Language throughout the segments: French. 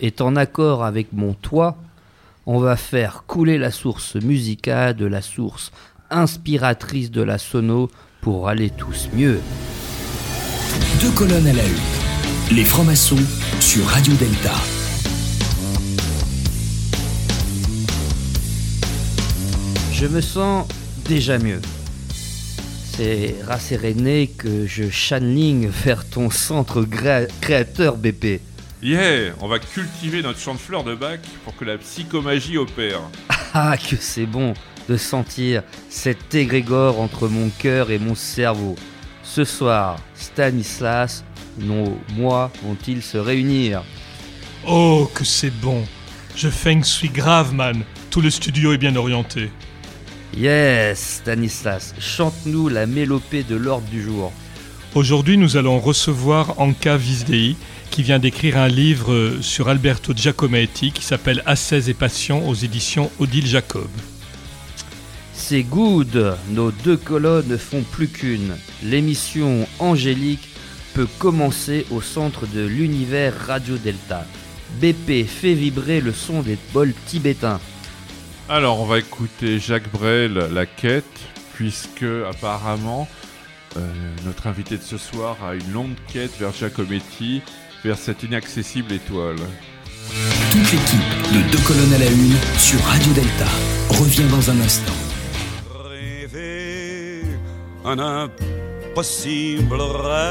est en accord avec mon toi, on va faire couler la source musicale de la source inspiratrice de la sono pour aller tous mieux. Deux colonnes à la une. Les francs-maçons sur Radio Delta. Je me sens déjà mieux. C'est rasséréné que je channeling vers ton centre créateur BP. Yeah, on va cultiver notre champ de fleurs de bac pour que la psychomagie opère. Ah, que c'est bon de sentir cet égrégore entre mon cœur et mon cerveau. Ce soir, Stanislas, nos moi vont-ils se réunir? Oh, que c'est bon. Je feng suis grave, man. Tout le studio est bien orienté. Yes, Stanislas, chante-nous la mélopée de l'ordre du jour. Aujourd'hui, nous allons recevoir Anka Visdei, qui vient d'écrire un livre sur Alberto Giacometti qui s'appelle Ascèse et Passion aux éditions Odile Jacob. C'est good, nos deux colonnes ne font plus qu'une. L'émission Angélique peut commencer au centre de l'univers Radio Delta. BP fait vibrer le son des bols tibétains. Alors, on va écouter Jacques Brel, La Quête, puisque apparemment, euh, notre invité de ce soir a une longue quête vers Giacometti, vers cette inaccessible étoile. Toute l'équipe de Deux colonnes à la une sur Radio Delta revient dans un instant. rêver un impossible rêve,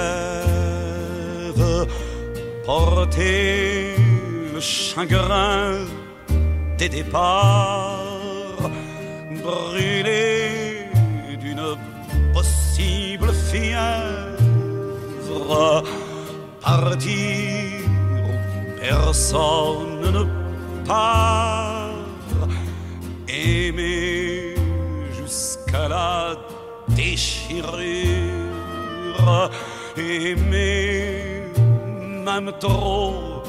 porter le chagrin des départs, brûler d'une possible fièvre, partir. Personne ne part, aimer jusqu'à la déchirure, aimer même trop,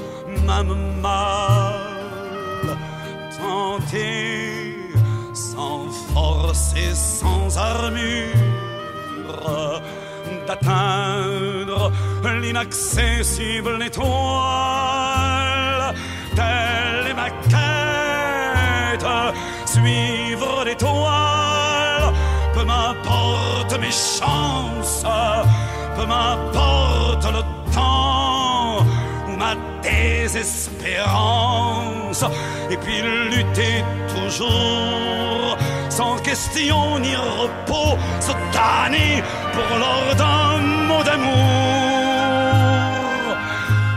même mal, tenter sans force et sans armure d'atteindre l'inaccessible étoile. Telle est ma quête, suivre l'étoile. Peu m'importe mes chances, peu m'importe le temps ou ma désespérance. Et puis lutter toujours, sans question ni repos, se damner pour l'or d'un mot d'amour.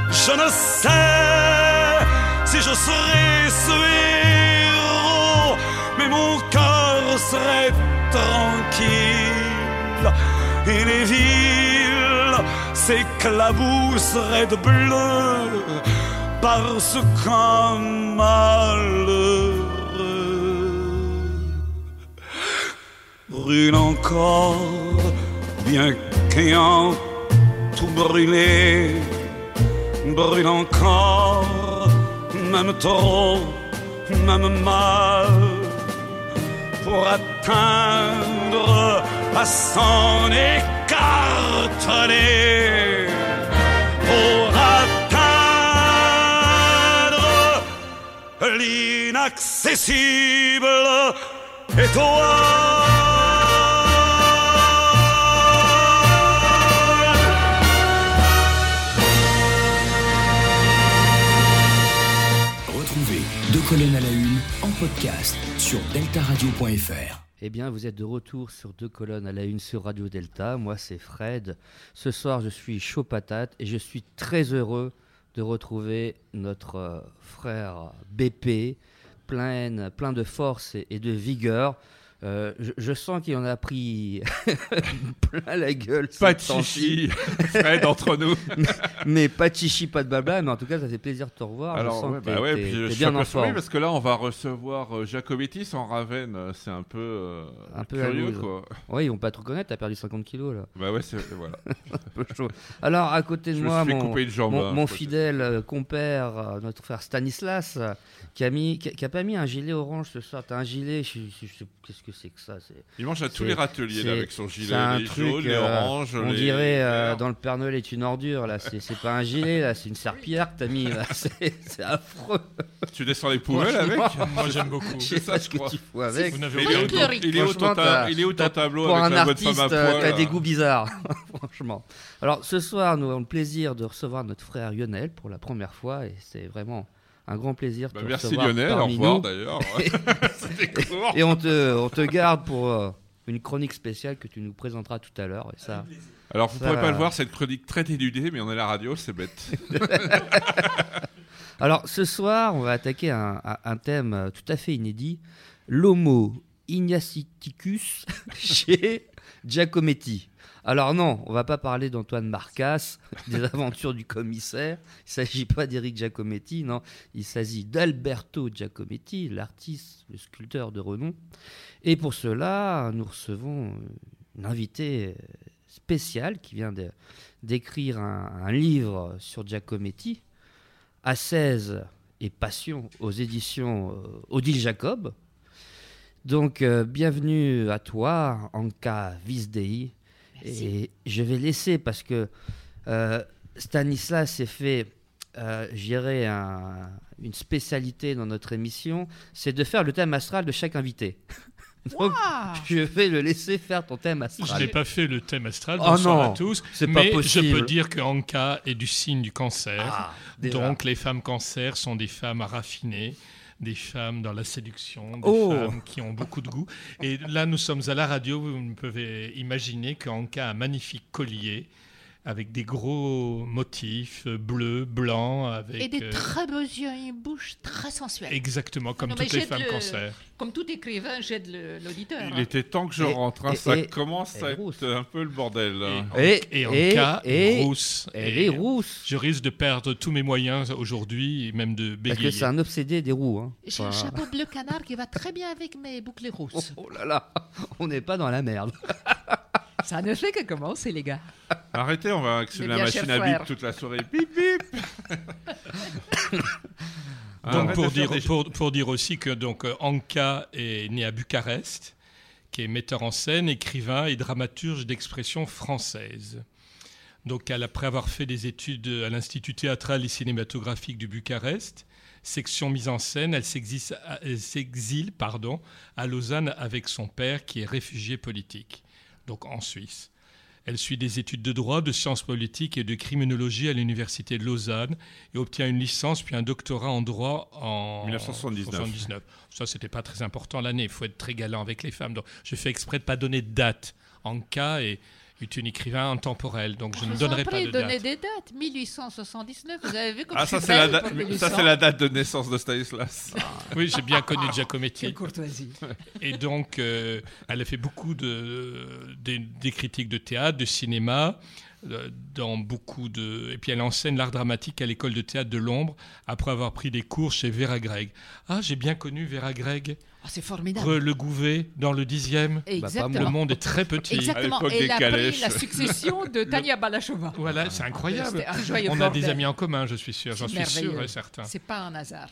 Je ne sais si je serai ce héros, mais mon cœur serait tranquille et les villes s'éclabousseraient de bleu parce qu'un malheureux brûle encore, bien qu'ayant tout brûlé, brûle encore, même trop, même mal, pour atteindre à s'en écarteler, pour atteindre l'inaccessible étoile. Colonnes à la une en podcast sur deltaradio.fr. Eh bien, vous êtes de retour sur deux colonnes à la une sur Radio Delta. Moi, c'est Fred. Ce soir, je suis chaud patate et je suis très heureux de retrouver notre euh, frère BP, plein, plein de force et, et de vigueur. Euh, je, je sens qu'il en a pris plein la gueule. Pas de chichi, Fred, entre nous. Mais pas de chichi, pas de blabla. Mais en tout cas, ça fait plaisir de te revoir. je sens ouais, que bah ouais, puis je suis bien en forme. parce que là, on va recevoir euh, Jacobetti sans Raven. euh, C'est un peu, euh, Un peu curieux, quoi. Oui, ils vont pas te reconnaître. T'as perdu 50 kilos là. Bah ouais, c'est voilà. Un peu chaud. Alors, à côté de Je moi, mon, jambe. hein, mon fidèle euh, compère, euh, notre frère Stanislas, qui a mis, qui, a- qui a pas mis un gilet orange ce soir. T'as un gilet, je, je- je- qu'est-ce que c'est que ça C'est Il mange à tous c'est- les râteliers c'est- là, avec son c'est gilet, un les truc, jaunes, les euh, oranges. On les dirait euh, dans le Père Noël est une ordure là. C'est c'est pas un gilet là, c'est une serpillière que t'as mis là. C'est c'est affreux. Tu descends les poubelles avec Moi, j'aime beaucoup. Je sais ça, je ce que tu fous avec. Vous il est où ton- Folklorique. il est où ton Franchement, ta- t'as- il est où ton t'as- tableau pour avec un la bonne artiste femme à euh, poil là des goûts bizarres, franchement. Alors ce soir, nous avons le plaisir de recevoir notre frère Lionel pour la première fois et c'est vraiment un grand plaisir de Bah, te merci recevoir Lionel, au revoir nous. d'ailleurs. C'était court. Et on te, on te garde pour euh, une chronique spéciale que tu nous présenteras tout à l'heure. Et ça, Alors vous Ça pourrez pas le voir, cette chronique très éludée, mais on est à la radio, c'est bête. Alors, ce soir, on va attaquer un, un- thème tout à fait inédit l'Homo ignaciticus chez Giacometti. Alors, non, on va pas parler d'Antoine Marcas, des aventures du commissaire. Il s'agit pas d'Éric Giacometti, non. Il s'agit d'Alberto Giacometti, l'artiste, le sculpteur de renom. Et pour cela, nous recevons euh, une invitée euh, spéciale qui vient d'écrire un, livre sur Giacometti. À 16 et Passion aux éditions euh, Odile Jacob. Donc, bienvenue à toi, Anka Visdei. Et je vais laisser parce que euh, Stanislas s'est fait, euh, je dirais, un- une spécialité dans notre émission, c'est de faire le thème astral de chaque invité. Donc, Waouh je vais le laisser faire ton thème Je astral. n'ai pas fait le thème astral. Oh Bonsoir non, à tous. c'est pas mais possible. je peux dire que Anka est du signe du cancer. Ah. Donc les femmes cancer sont des femmes raffinées, des femmes dans la séduction, des Oh. femmes qui ont beaucoup de goût. Et là, nous sommes à la radio. Vous pouvez imaginer qu'Anka a un magnifique collier avec des gros motifs euh, bleus, blancs, avec Et des euh, très beaux yeux et une bouche très sensuelle. exactement comme Non, toutes les femmes le- cancer. Comme tout écrivain, j'aide le- l'auditeur. Il hein. était temps que je Et- rentre, hein, et- ça et- commence à rousse. être un peu le bordel. Et- Et et- Anka et- est rousse. Elle est rousse. Je risque de perdre tous mes moyens aujourd'hui même de Parce que bégayer. c'est un obsédé des roues. hein. J'ai un chapeau bleu canard qui va très bien avec mes boucles Oh, rousses. oh là là, on n'est pas dans la merde. Ça ne fait que commencer, les gars. Arrêtez, on va actionner la machine à bip toute la soirée. Bip bip Ah, Donc pour dire, des- pour, pour dire aussi que donc euh, Anka est né à Bucarest, qui est metteur en scène, écrivain et dramaturge d'expression française. Donc elle, après avoir fait des études à l'Institut théâtral et cinématographique du Bucarest, section mise en scène, elle s'exile, elle s'exile, pardon, à Lausanne avec son père qui est réfugié politique, donc en Suisse. Elle suit des études de droit, de sciences politiques et de criminologie à l'université de Lausanne et obtient une licence puis un doctorat en droit en 1979. 79. Ça, c'était pas très important l'année. Il faut être très galant avec les femmes. Donc, je fais exprès de pas donner de date. Anka est, est une écrivain intemporelle, donc je ne donnerai pas de date. des dates. 1879, vous avez vu comme Ah, ça c'est la, date- pour ça 1800. c'est la date de naissance de Stanislas. Oui, j'ai bien connu Quelle Giacometti. courtoisie. Et donc, euh, elle a fait beaucoup de, des, des critiques de théâtre, de cinéma, euh, dans beaucoup de... Et puis elle enseigne l'art dramatique à l'école de théâtre de Londres, après avoir pris des cours chez Vera Gregg. Ah, j'ai bien connu Vera Gregg, Oh, c'est formidable. Re- Le Gouvet, dans le dixième. Exactement. Le monde est très petit. Exactement. À l'époque Et des elle a pris la succession de Tania Balachova. Voilà, c'est incroyable. On a des amis en commun, je suis sûr, j'en suis sûr et certain. C'est pas un hasard.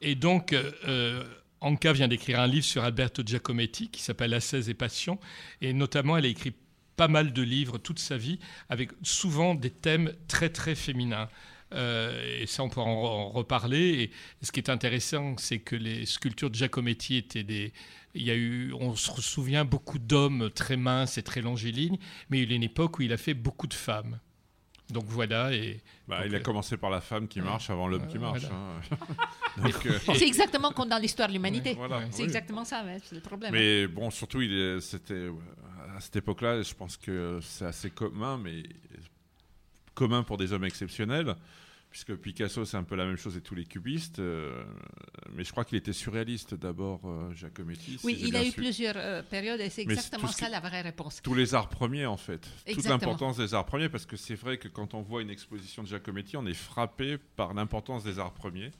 Et donc, euh, euh, Anka vient d'écrire un livre sur Alberto Giacometti qui s'appelle Ascèse et Passion. Et notamment, elle a écrit pas mal de livres toute sa vie, avec souvent des thèmes très, très féminins. Euh, et ça, on peut en, en reparler. Et ce qui est intéressant, c'est que les sculptures de Giacometti étaient des. Il y a eu, on se souvient, beaucoup d'hommes très minces et très longilignes, mais il y a eu une époque où il a fait beaucoup de femmes. Donc voilà, et Bah, Donc, il a euh, commencé par la femme qui marche avant l'homme qui marche. voilà. hein. Euh, C'est exactement comme dans l'histoire de l'humanité. voilà, C'est oui. exactement ça, c'est le problème. Mais bon, surtout, il est- c'était à cette époque-là, je pense que c'est assez commun, mais commun pour des hommes exceptionnels. puisque Picasso c'est un peu la même chose et tous les cubistes, euh, mais je crois qu'il était surréaliste d'abord, euh, Giacometti. Oui, il a eu su. plusieurs euh, périodes et c'est exactement ça qui- la vraie réponse. Tous les arts premiers en fait, toute Exactement. l'importance des arts premiers, parce que c'est vrai que quand on voit une exposition de Giacometti, on est frappé par l'importance des arts premiers.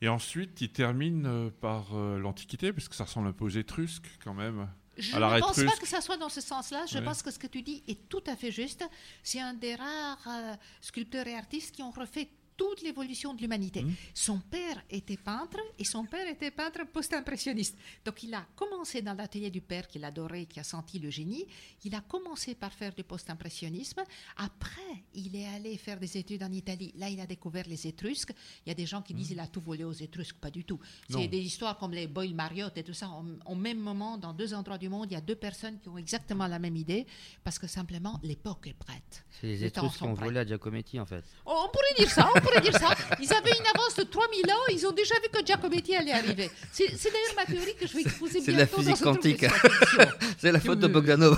Et ensuite, il termine par l'Antiquité, parce que ça ressemble un peu aux Étrusques quand même. Je ne pense pas que ça soit dans ce sens-là. Je pense que ce que tu dis est tout à fait juste. C'est un des rares euh, sculpteurs et artistes qui ont refait toute l'évolution de l'humanité. Mhm. Son père était peintre et son père était peintre post-impressionniste. Donc il a commencé dans l'atelier du père qu'il adorait, qui a senti le génie. Il a commencé par faire du post-impressionnisme. Après, il est allé faire des études en Italie. Là, il a découvert les Étrusques. Il y a des gens qui disent qu'il a tout volé aux Étrusques. Pas du tout. C'est des histoires comme les Boyle Marriott et tout ça. Au, même moment, dans deux endroits du monde, il y a deux personnes qui ont exactement la même idée parce que simplement l'époque est prête. C'est les Étrusques qui ont volé à Giacometti, en fait. Oh, On pourrait dire ça, on pourrait dire ça. Ils avaient une avance de 3000 ans, ils ont déjà vu que Giacometti allait arriver. C'est c'est d'ailleurs ma théorie que je vais exposer C'est de la bientôt dans physique ce quantique. C'est la faute de Bogdanov.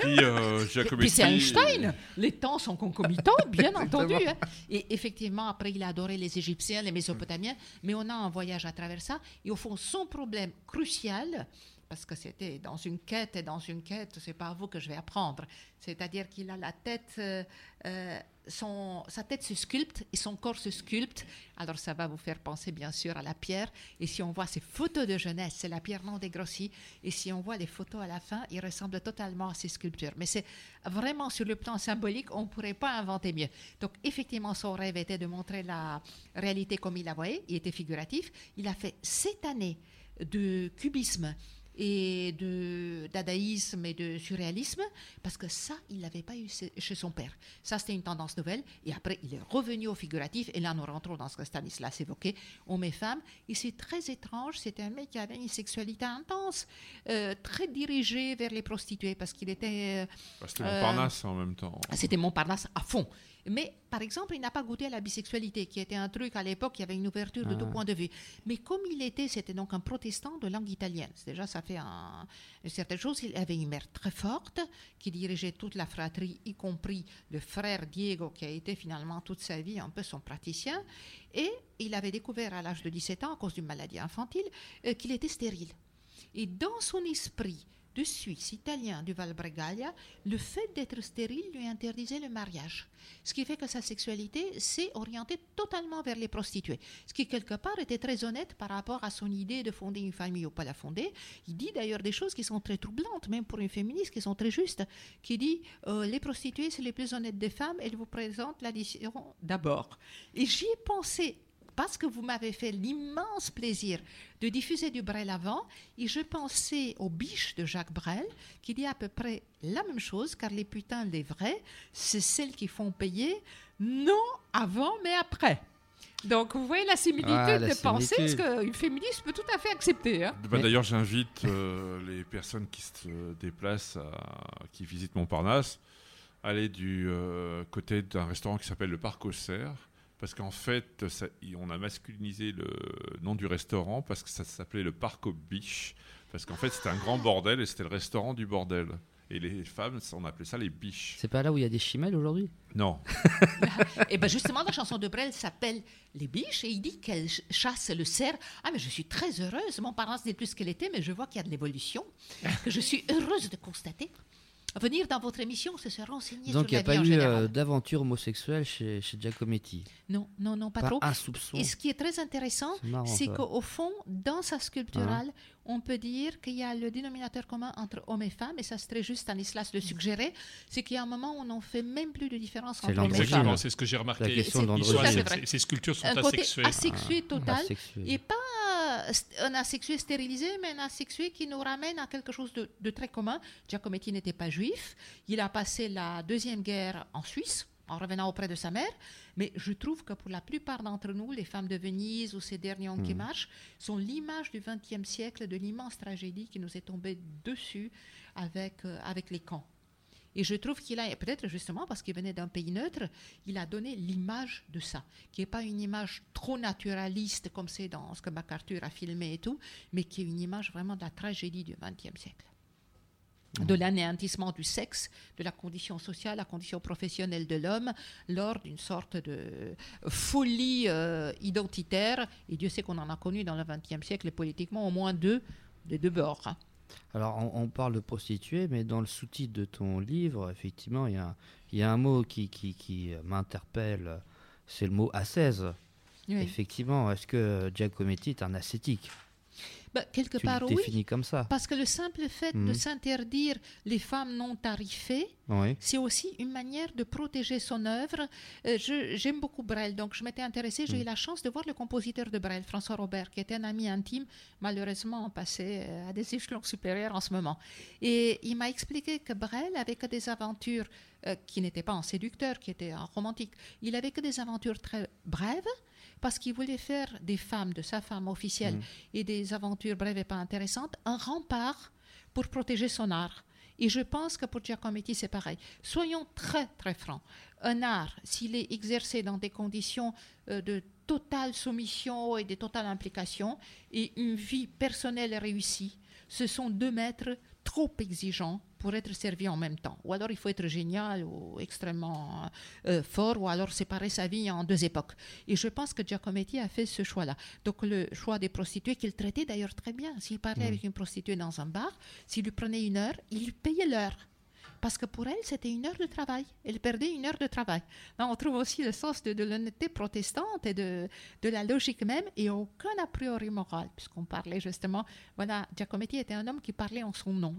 Puis euh, Et Giacometti. puis c'est Einstein. Les temps sont concomitants, bien entendu. Hein. Et effectivement, après, il a adoré les Égyptiens, les Mésopotamiens, mais on a un voyage à travers ça. Et au fond, son problème crucial, parce que c'était dans une quête, et dans une quête, c'est pas à vous que je vais apprendre. C'est-à-dire qu'il a la tête, euh, euh, son, sa tête se sculpte et son corps se sculpte. Alors ça va vous faire penser bien sûr à la pierre. Et si on voit ses photos de jeunesse, c'est la pierre non dégrossie. Et si on voit les photos à la fin, il ressemble totalement à ces sculptures. Mais c'est vraiment sur le plan symbolique, on ne pourrait pas inventer mieux. Donc effectivement, son rêve était de montrer la réalité comme il la voyait. Il était figuratif. Il a fait sept années de cubisme et de dadaïsme et de surréalisme, parce que ça, il l'avait pas eu chez son père. Ça, c'était une tendance nouvelle. Et après, il est revenu au figuratif. Et là, nous rentrons dans ce que Stanislas évoquait, hommes et femmes. Et c'est très étrange. C'était un mec qui avait une sexualité intense, euh, très dirigée vers les prostituées, parce qu'il était... euh, Bah, C'était Euh, Montparnasse en même temps. c'était Montparnasse à fond. Mais, par exemple, il n'a pas goûté à la bisexualité, qui était un truc à l'époque, il y avait une ouverture de Ah. tout point de vue. Mais comme il était, c'était donc un protestant de langue italienne. Déjà, ça fait un- une certaine chose. Il avait une mère très forte, qui dirigeait toute la fratrie, y compris le frère Diego, qui a été finalement toute sa vie un peu son praticien. Et il avait découvert à l'âge de 17 ans, à cause d'une maladie infantile, euh, qu'il était stérile. Et dans son esprit de Suisse, italien du Val Bregaglia, le fait d'être stérile lui interdisait le mariage. Ce qui fait que sa sexualité s'est orientée totalement vers les prostituées. Ce qui, quelque part, était très honnête par rapport à son idée de fonder une famille ou pas la fonder. Il dit d'ailleurs des choses qui sont très troublantes, même pour une féministe, qui sont très justes, qui dit euh, les prostituées, c'est les plus honnêtes des femmes, elles vous présentent l'addition d'abord. Et j'y ai pensé parce que vous m'avez fait l'immense plaisir de diffuser du Brel avant, et je pensais aux biches de Jacques Brel, qui dit à peu près la même chose, car les putains, les vrais, c'est celles qui font payer, non avant, mais après. Donc, vous voyez la similitude Ah, la de pensée, ce similitude. qu'une féministe peut tout à fait accepter. hein. Bah, Mais- D'ailleurs, j'invite euh, les personnes qui se déplacent, à- qui visitent Montparnasse, à aller du euh, côté d'un restaurant qui s'appelle le Parc aux Cerfs. Parce qu'en fait, ça- on a masculinisé le nom du restaurant parce que ça s'appelait le Parc aux Biches. Parce qu'en fait, c'était un grand bordel et c'était le restaurant du bordel. Et les femmes, on appelait ça les biches. C'est pas là où il y a des chimelles aujourd'hui? Non. Et bien justement, la chanson de Brel s'appelle Les biches et il dit qu'elle ch- chasse le cerf. Ah, mais je suis très heureuse. Mon parent n'est plus ce qu'elle était, mais je vois qu'il y a de l'évolution, que je suis heureuse de constater. Venir dans votre émission, c'est se renseigner Donc il n'y sur a la pas vie en eu euh, d'aventure homosexuelle chez, chez Giacometti. Non, non, non, pas, Pas trop. un soupçon. Et ce qui est très intéressant, C'est qu'au fond, dans sa sculpturale, on peut dire qu'il y a le dénominateur commun entre hommes et femmes, et ça c'est très juste, Stanislas le suggérait, c'est qu'il y a un moment où on n'en fait même plus de différence C'est entre hommes et femmes. Exactement, c'est ce que j'ai remarqué. La ces, ces sculptures sont Un côté asexuées. asexué total, Asexué. et pas un asexué stérilisé, mais un asexué qui nous ramène à quelque chose de, de très commun. Giacometti n'était pas juif, il a passé la Deuxième Guerre en Suisse, en revenant auprès de sa mère, mais je trouve que pour la plupart d'entre nous, les femmes de Venise ou ces derniers hommes qui marchent, sont l'image du XXe siècle, de l'immense tragédie qui nous est tombée dessus avec, euh, avec les camps. Et je trouve qu'il a, peut-être justement parce qu'il venait d'un pays neutre, il a donné l'image de ça, qui n'est pas une image trop naturaliste comme c'est dans ce que MacArthur a filmé et tout, mais qui est une image vraiment de la tragédie du XXe siècle. de l'anéantissement du sexe, de la condition sociale, la condition professionnelle de l'homme, lors d'une sorte de folie euh, identitaire. Et Dieu sait qu'on en a connu dans le XXe siècle, politiquement, au moins deux, des deux bords. Alors, on, on parle de prostituée, mais dans le sous-titre de ton livre, effectivement, il y a, un- il y a un mot qui, qui, qui m'interpelle, c'est le mot ascèse. Oui. Effectivement, est-ce que Giacometti est un ascétique? Bah, quelque Tu part, le oui. définis comme ça Parce que le simple fait de Mhm. s'interdire les femmes non tarifées, Oui. c'est aussi une manière de protéger son œuvre. Euh, J'aime beaucoup Brel, donc je m'étais intéressée. J'ai eu la chance de voir le compositeur de Brel, François Robert, qui était un ami intime, malheureusement passé euh, à des échelons supérieurs en ce moment. Et il m'a expliqué que Brel avait que des aventures euh, qui n'étaient pas en séducteur, qui étaient en romantique. Il avait que des aventures très brèves parce qu'il voulait faire des femmes, de sa femme officielle, et des aventures brèves et pas intéressantes, un rempart pour protéger son art. Et je pense que pour Giacometti, c'est pareil. Soyons très, très francs. Un art, s'il est exercé dans des conditions euh, de totale soumission et de totale implication, et une vie personnelle réussie, ce sont deux maîtres trop exigeants pour être servis en même temps. Ou alors il faut être génial ou extrêmement euh, fort, ou alors séparer sa vie en deux époques. Et je pense que Giacometti a fait ce choix-là. Donc le choix des prostituées, qu'il traitait d'ailleurs très bien. S'il parlait avec une prostituée dans un bar, s'il lui prenait une heure, il lui payait l'heure. Parce que pour elle, c'était une heure de travail. Elle perdait une heure de travail. Là, on trouve aussi le sens de, de l'honnêteté protestante et de, de la logique même, et aucun a priori moral, puisqu'on parlait justement. Voilà, Giacometti était un homme qui parlait en son nom.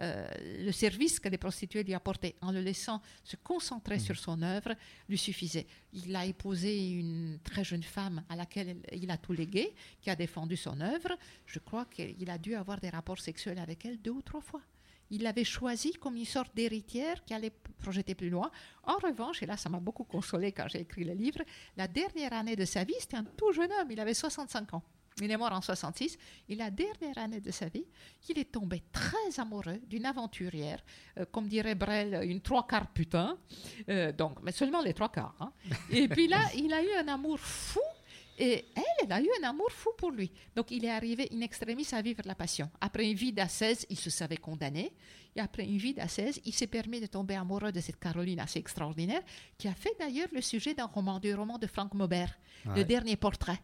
Euh, le service que les prostituées lui apportaient, en le laissant se concentrer sur son œuvre, lui suffisait. Il a épousé une très jeune femme à laquelle il a tout légué, qui a défendu son œuvre. Je crois qu'il a dû avoir des rapports sexuels avec elle deux ou trois fois. Il l'avait choisi comme une sorte d'héritière qui allait projeter plus loin. En revanche, et là ça m'a beaucoup consolé quand j'ai écrit le livre, la dernière année de sa vie, c'était un tout jeune homme, il avait 65 ans. Il est mort en 66. Et la dernière année de sa vie, il est tombé très amoureux d'une aventurière, euh, comme dirait Brel, une trois quarts putain. Euh, donc, mais seulement les trois quarts. hein. Et puis là, il a eu un amour fou. Et elle, elle a eu un amour fou pour lui. Donc il est arrivé in extremis à vivre la passion. Après une vie d'ascèse, il se savait condamné. Et après une vie d'ascèse, il s'est permis de tomber amoureux de cette Caroline assez extraordinaire, qui a fait d'ailleurs le sujet d'un roman, du roman de Frank Maubert, Le dernier portrait.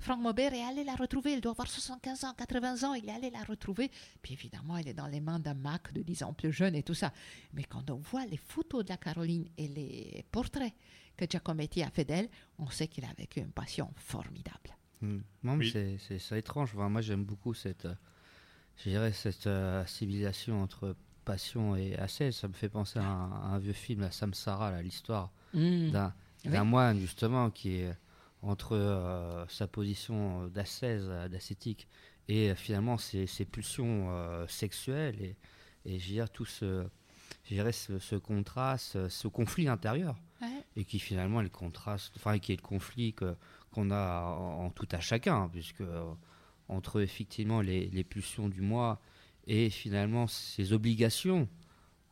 Frank Maubert est allé la retrouver, elle doit avoir 75 ans, 80 ans, il est allé la retrouver. Puis évidemment, elle est dans les mains d'un Mac de 10 ans plus jeune et tout ça. Mais quand on voit les photos de la Caroline et les portraits que Giacometti a fait d'elle, on sait qu'il a vécu une passion formidable. Hmm. Non, mais Oui. c'est- étrange. Enfin, moi, j'aime beaucoup cette, euh, je dirais, cette euh, civilisation entre passion et ascèse. Ça me fait penser à un, à un vieux film, à Samsara, l'histoire d'un Oui. d'un moine, justement, qui est entre euh, sa position d'ascèse, euh, d'ascétique, et euh, finalement ses, ses pulsions euh, sexuelles, et, et je dirais tout ce, ce, ce contraste, ce conflit intérieur Ouais. et qui finalement est le contraste, enfin qui est le conflit qu'on a en, en tout à chacun, puisque euh, entre effectivement les, les pulsions du moi et finalement ces obligations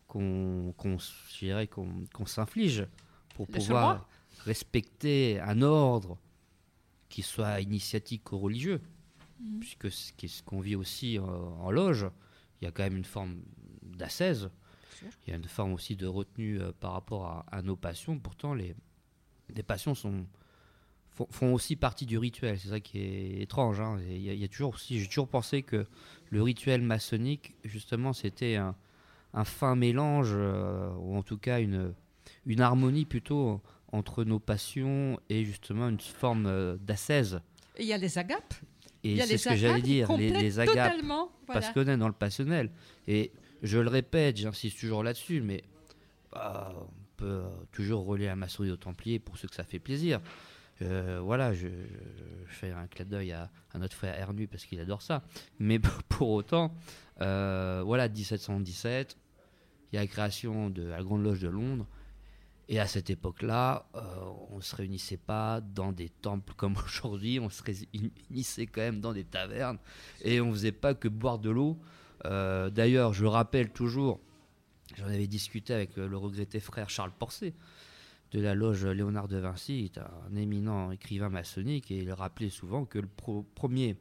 qu'on dirais qu'on qu'on s'inflige pour Le pouvoir. Respecter un ordre qui soit initiatique ou religieux, Mhm. puisque ce qu'on vit aussi en loge, il y a quand même une forme sûr. Il y a une forme aussi de retenue euh, par rapport à, à nos passions. Pourtant, les, les passions sont, font, font aussi partie du rituel. C'est ça qui est étrange. hein. Il y a, il y a toujours aussi, j'ai toujours pensé que le rituel maçonnique, justement, c'était un, un fin mélange, euh, ou en tout cas une, une harmonie plutôt entre nos passions et justement une forme euh. Et Il y a les agapes. Et c'est ce que j'allais dire, les, agapes. Voilà. parce qu'on est dans le passionnel. Et je le répète, j'insiste toujours là-dessus, mais ah, on peut euh, toujours relier la maçonnerie aux Templiers pour ceux que ça fait plaisir. Euh, voilà, je, je- je fais un clin d'œil à, à notre frère Ernu parce qu'il adore ça. Mais pour autant, euh, voilà, 1717, il y a la création de la Grande Loge de Londres. Et à cette époque-là, euh, on ne se réunissait pas dans des temples comme aujourd'hui, on se réunissait quand même dans des tavernes et on faisait pas que boire de l'eau. Euh, D'ailleurs, je rappelle toujours, j'en avais discuté avec euh, le regretté frère Charles Porcet de la loge Léonard de Vinci, qui est un éminent écrivain maçonnique, et il rappelait souvent que le premier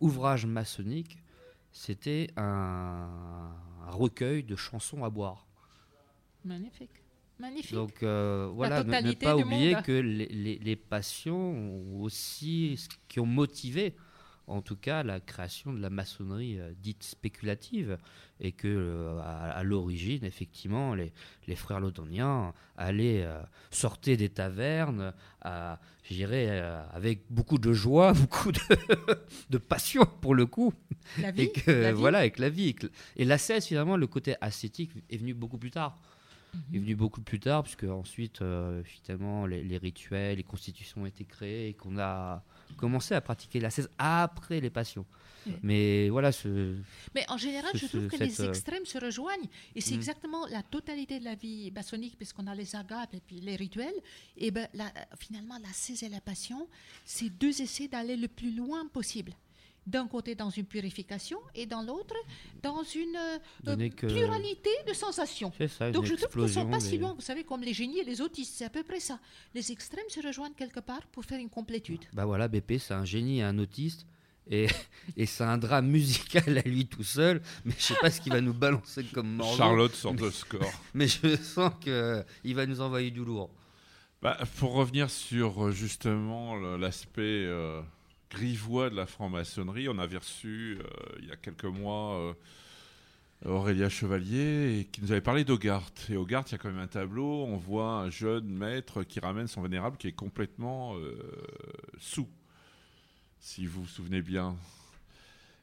ouvrage maçonnique, c'était un, un recueil de chansons à boire. Magnifique. Magnifique. Donc euh, voilà, ne- ne, pas oublier monde. que les, les- les passions ont aussi ce qui ont motivé, en tout cas, la création de la maçonnerie euh, dite spéculative, et que euh, à, à l'origine, effectivement, les, les frères londoniens allaient euh, sortir des tavernes, à, je dirais, euh, avec beaucoup de joie, beaucoup de, de passion pour le coup, la vie, et que la vie. voilà, avec la vie. que- Et l'ascèse, finalement, le côté ascétique est venu beaucoup plus tard. Il est venu beaucoup plus tard, puisque ensuite, euh, finalement, les, les rituels, les constitutions ont été créées et qu'on a commencé à pratiquer l'ascèse après les passions. Mais voilà, ce, Mais en général, ce- je trouve ce- que cette, les euh, extrêmes se rejoignent. Et c'est Mm. exactement la totalité de la vie maçonnique, puisqu'on a les agapes et puis les rituels. Et ben, la- finalement, la cèse et la passion, c'est deux essais d'aller le plus loin possible. D'un côté, dans une purification, et dans l'autre, dans une euh, euh, pluralité de sensations. c'est ça, une Donc je trouve qu'ils ne sont pas si loin, vous savez, comme les génies et les autistes, c'est à peu près ça. Les extrêmes se rejoignent quelque part pour faire une complétude. Bah voilà, BP, c'est un génie et un autiste. Et, et c'est un drame musical à lui tout seul. Mais je sais pas ce qu'il va nous balancer comme morceau. Charlotte sort de score. Mais je sens qu'il va nous envoyer du lourd. Bah, pour revenir sur euh, justement le- l'aspect euh, grivois de la franc-maçonnerie, on avait reçu euh, il y a quelques mois euh, Aurélia Chevalier qui nous avait parlé d'Hogarth. Et Hogarth, il y a quand même un tableau, on voit un jeune maître qui ramène son vénérable qui est complètement euh, sous, si vous vous souvenez bien.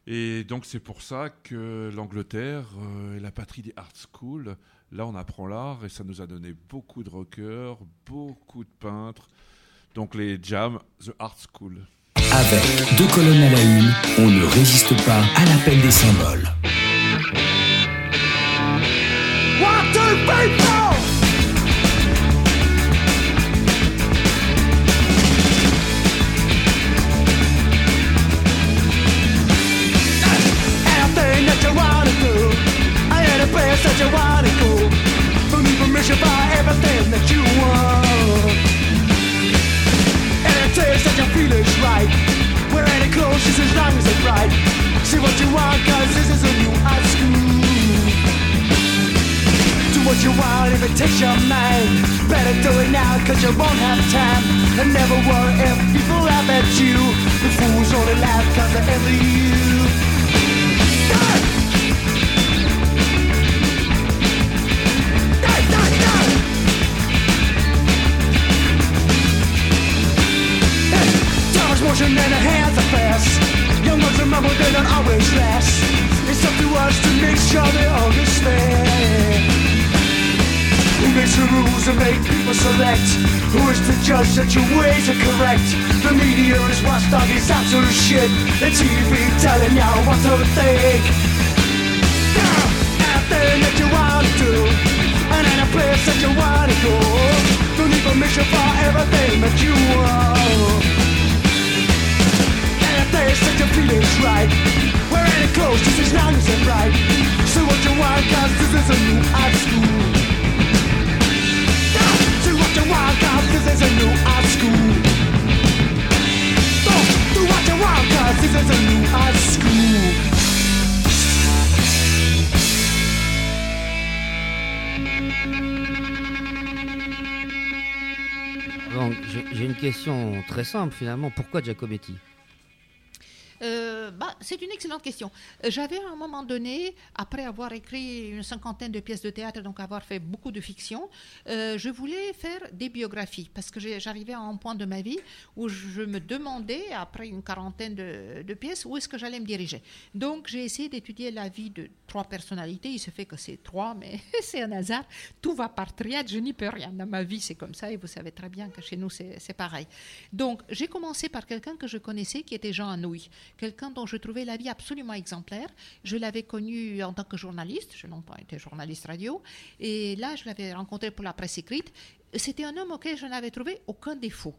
Et donc c'est pour ça que l'Angleterre euh, est la patrie des art schools. Là, on apprend l'art et ça nous a donné beaucoup de rockers, beaucoup de peintres. Donc les jams, The Art School. Avec deux colonnes à la une, on ne résiste pas à l'appel des symboles. Right. Clothes just as long as it's right. See what you want, cause this is a new high school. Do what you want if it takes your mind. Better do it now, cause you won't have time. And never worry if people laugh at you. The fools only laugh cause they envy you. Time's motion and the hands are fast. Young ones remember they don't always last. It's up to us to make sure they understand. Who makes the rules and make people select? Who is to judge that your ways are correct? The media is watchdog is absolute shit. The TV telling y'all what to think. Yeah, anything that you want to do, and any place that you want to go. Don't need permission for everything that you want. And if there's such a feeling is right? Wear any just as long as it's right. Say what you want cause this is a new art school. Say what you want cause this is a new art school. Do what you want cause this is a new art school. Donc, j'ai une question très simple finalement. Pourquoi Giacometti? Euh, bah, c'est une excellente question. J'avais à un moment donné, après avoir écrit une cinquantaine de pièces de théâtre, donc avoir fait beaucoup de fiction, euh, je voulais faire des biographies parce que j'arrivais à un point de ma vie où je me demandais, après une quarantaine de, pièces, où est-ce que j'allais me diriger. Donc j'ai essayé d'étudier la vie de trois personnalités. Il se fait que c'est trois, mais c'est un hasard. Tout va par triade, je n'y peux rien. Dans ma vie, c'est comme ça et vous savez très bien que chez nous, c'est pareil. Donc j'ai commencé par quelqu'un que je connaissais qui était Jean Anouilh quelqu'un dont je trouvais la vie absolument exemplaire. Je l'avais connu en tant que journaliste, je n'ai pas été journaliste radio, et là je l'avais rencontré pour la presse écrite. C'était un homme auquel je n'avais trouvé aucun défaut.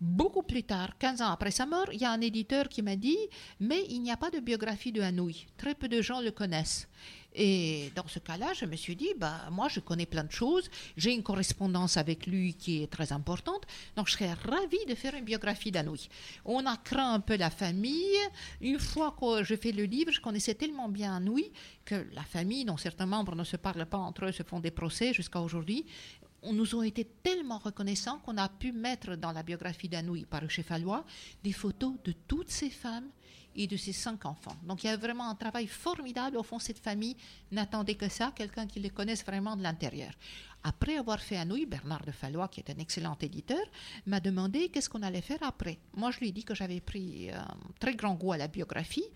Beaucoup plus tard, 15 ans après sa mort, il y a un éditeur qui m'a dit Mais il n'y a pas de biographie de Hanouï. Très peu de gens le connaissent. Et dans ce cas-là, je me suis dit, bah, moi, je connais plein de choses. J'ai une correspondance avec lui qui est très importante. Donc, je serais ravie de faire une biographie d'Anoui. On a craint un peu la famille. Une fois que je fais le livre, je connaissais tellement bien Anoui que la famille, dont certains membres ne se parlent pas entre eux, se font des procès jusqu'à aujourd'hui. On nous ont été tellement reconnaissants qu'on a pu mettre dans la biographie d'Anoui par le chef Allois des photos de toutes ces femmes et de ses cinq enfants. Donc il y a vraiment un travail formidable. Au fond, cette famille n'attendait que ça, quelqu'un qui les connaisse vraiment de l'intérieur. Après avoir fait Anouilh, Bernard de Fallois, qui est un excellent éditeur, m'a demandé qu'est-ce qu'on allait faire après. Moi, je lui ai dit que j'avais pris un très grand goût à la biographie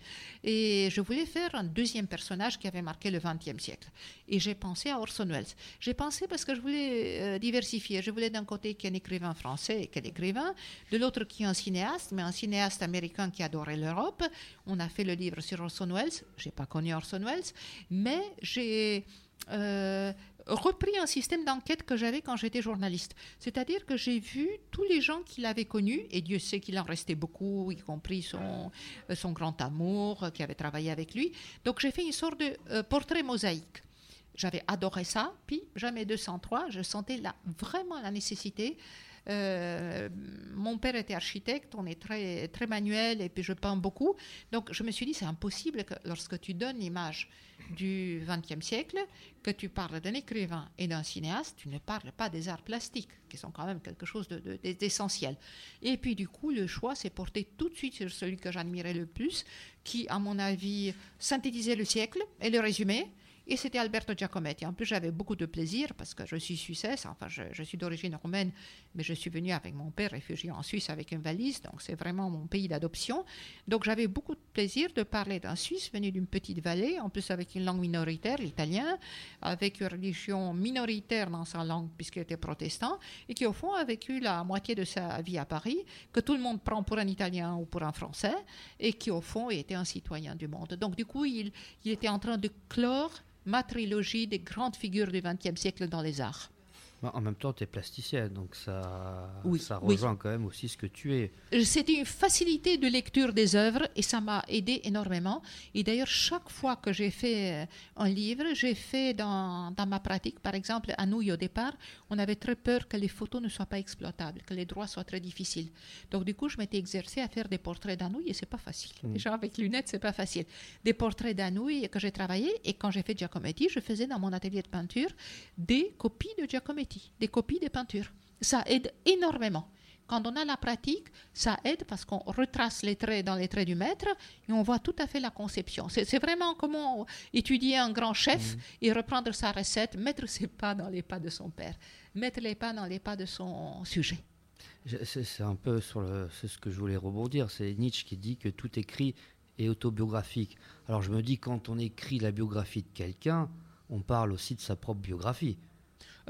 et je voulais faire un deuxième personnage qui avait marqué le XXe siècle. Et j'ai pensé à Orson Welles. J'ai pensé parce que je voulais euh, diversifier. Je voulais d'un côté qu'il y ait un écrivain français et quel écrivain, de l'autre qu'il y ait un cinéaste, mais un cinéaste américain qui adorait l'Europe. On a fait le livre sur Orson Welles. J'ai pas connu Orson Welles, mais j'ai euh, repris un système d'enquête que j'avais quand j'étais journaliste. C'est-à-dire que j'ai vu tous les gens qu'il avait connus, et Dieu sait qu'il en restait beaucoup, y compris son, euh, son grand amour euh, qui avait travaillé avec lui. Donc j'ai fait une sorte de euh, portrait mosaïque. J'avais adoré ça, puis jamais 203, je sentais là vraiment la nécessité. Euh, mon père était architecte, on est très, très manuel et puis je peins beaucoup. Donc je me suis dit, c'est impossible que lorsque tu donnes l'image du XXe siècle, que tu parles d'un écrivain et d'un cinéaste, tu ne parles pas des arts plastiques, qui sont quand même quelque chose de- de- d'essentiel. Et puis du coup, le choix s'est porté tout de suite sur celui que j'admirais le plus, qui, à mon avis, synthétisait le siècle et le résumait. Et c'était Alberto Giacometti. En plus, j'avais beaucoup de plaisir parce que je suis suissesse, enfin, je, suis d'origine roumaine, mais je suis venue avec mon père réfugié en Suisse avec une valise, donc c'est vraiment mon pays d'adoption. Donc j'avais beaucoup de plaisir de parler d'un Suisse venu d'une petite vallée, en plus avec une langue minoritaire, l'italien, avec une religion minoritaire dans sa langue puisqu'il était protestant, et qui au fond a vécu la moitié de sa vie à Paris, que tout le monde prend pour un Italien ou pour un Français, et qui au fond était un citoyen du monde. Donc du coup, il, il était en train de clore ma trilogie des grandes figures du XXe siècle dans les arts. Bah, En même temps, tu es plasticienne, donc ça, Oui, ça oui. rejoint quand même aussi ce que tu es. C'était une facilité de lecture des œuvres et ça m'a aidé énormément. Et d'ailleurs, chaque fois que j'ai fait euh, un livre, j'ai fait dans, dans ma pratique, par exemple, à Nouilles au départ, on avait très peur que les photos ne soient pas exploitables, que les droits soient très difficiles. Donc du coup, je m'étais exercée à faire des portraits d'Anouilh et c'est pas facile. Déjà avec lunettes, c'est pas facile. Des portraits d'Anouilh que j'ai travaillé et quand j'ai fait Giacometti, je faisais dans mon atelier de peinture des copies de Giacometti, des copies des peintures. Ça aide énormément. Quand on a la pratique, ça aide parce qu'on retrace les traits dans les traits du maître et on voit tout à fait la conception. C'est vraiment comment étudier un grand chef et reprendre sa recette, mettre ses pas dans les pas de son père, mettre les pas dans les pas de son sujet. Je- C'est c'est un peu sur le, c'est ce que je voulais rebondir. C'est Nietzsche qui dit que tout écrit est autobiographique. Alors je me dis, quand on écrit la biographie de quelqu'un, on parle aussi de sa propre biographie.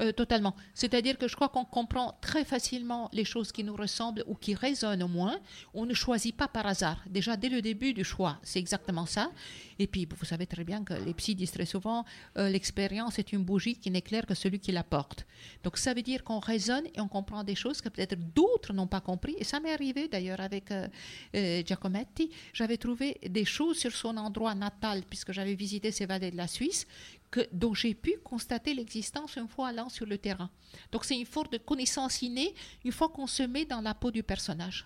Euh, totalement. C'est-à-dire que je crois qu'on comprend très facilement les choses qui nous ressemblent ou qui résonnent au moins. On ne choisit pas par hasard. Déjà, dès le début du choix, c'est exactement ça. Et puis, vous savez très bien que les psys disent très souvent euh, l'expérience est une bougie qui n'éclaire que celui qui la porte. Donc, ça veut dire qu'on raisonne et on comprend des choses que peut-être d'autres n'ont pas compris. Et ça m'est arrivé d'ailleurs avec euh, Giacometti. J'avais trouvé des choses sur son endroit natal, puisque j'avais visité ces vallées de la Suisse, que, dont j'ai pu constater l'existence une fois allant sur le terrain. Donc c'est une forme de connaissance innée une fois qu'on se met dans la peau du personnage.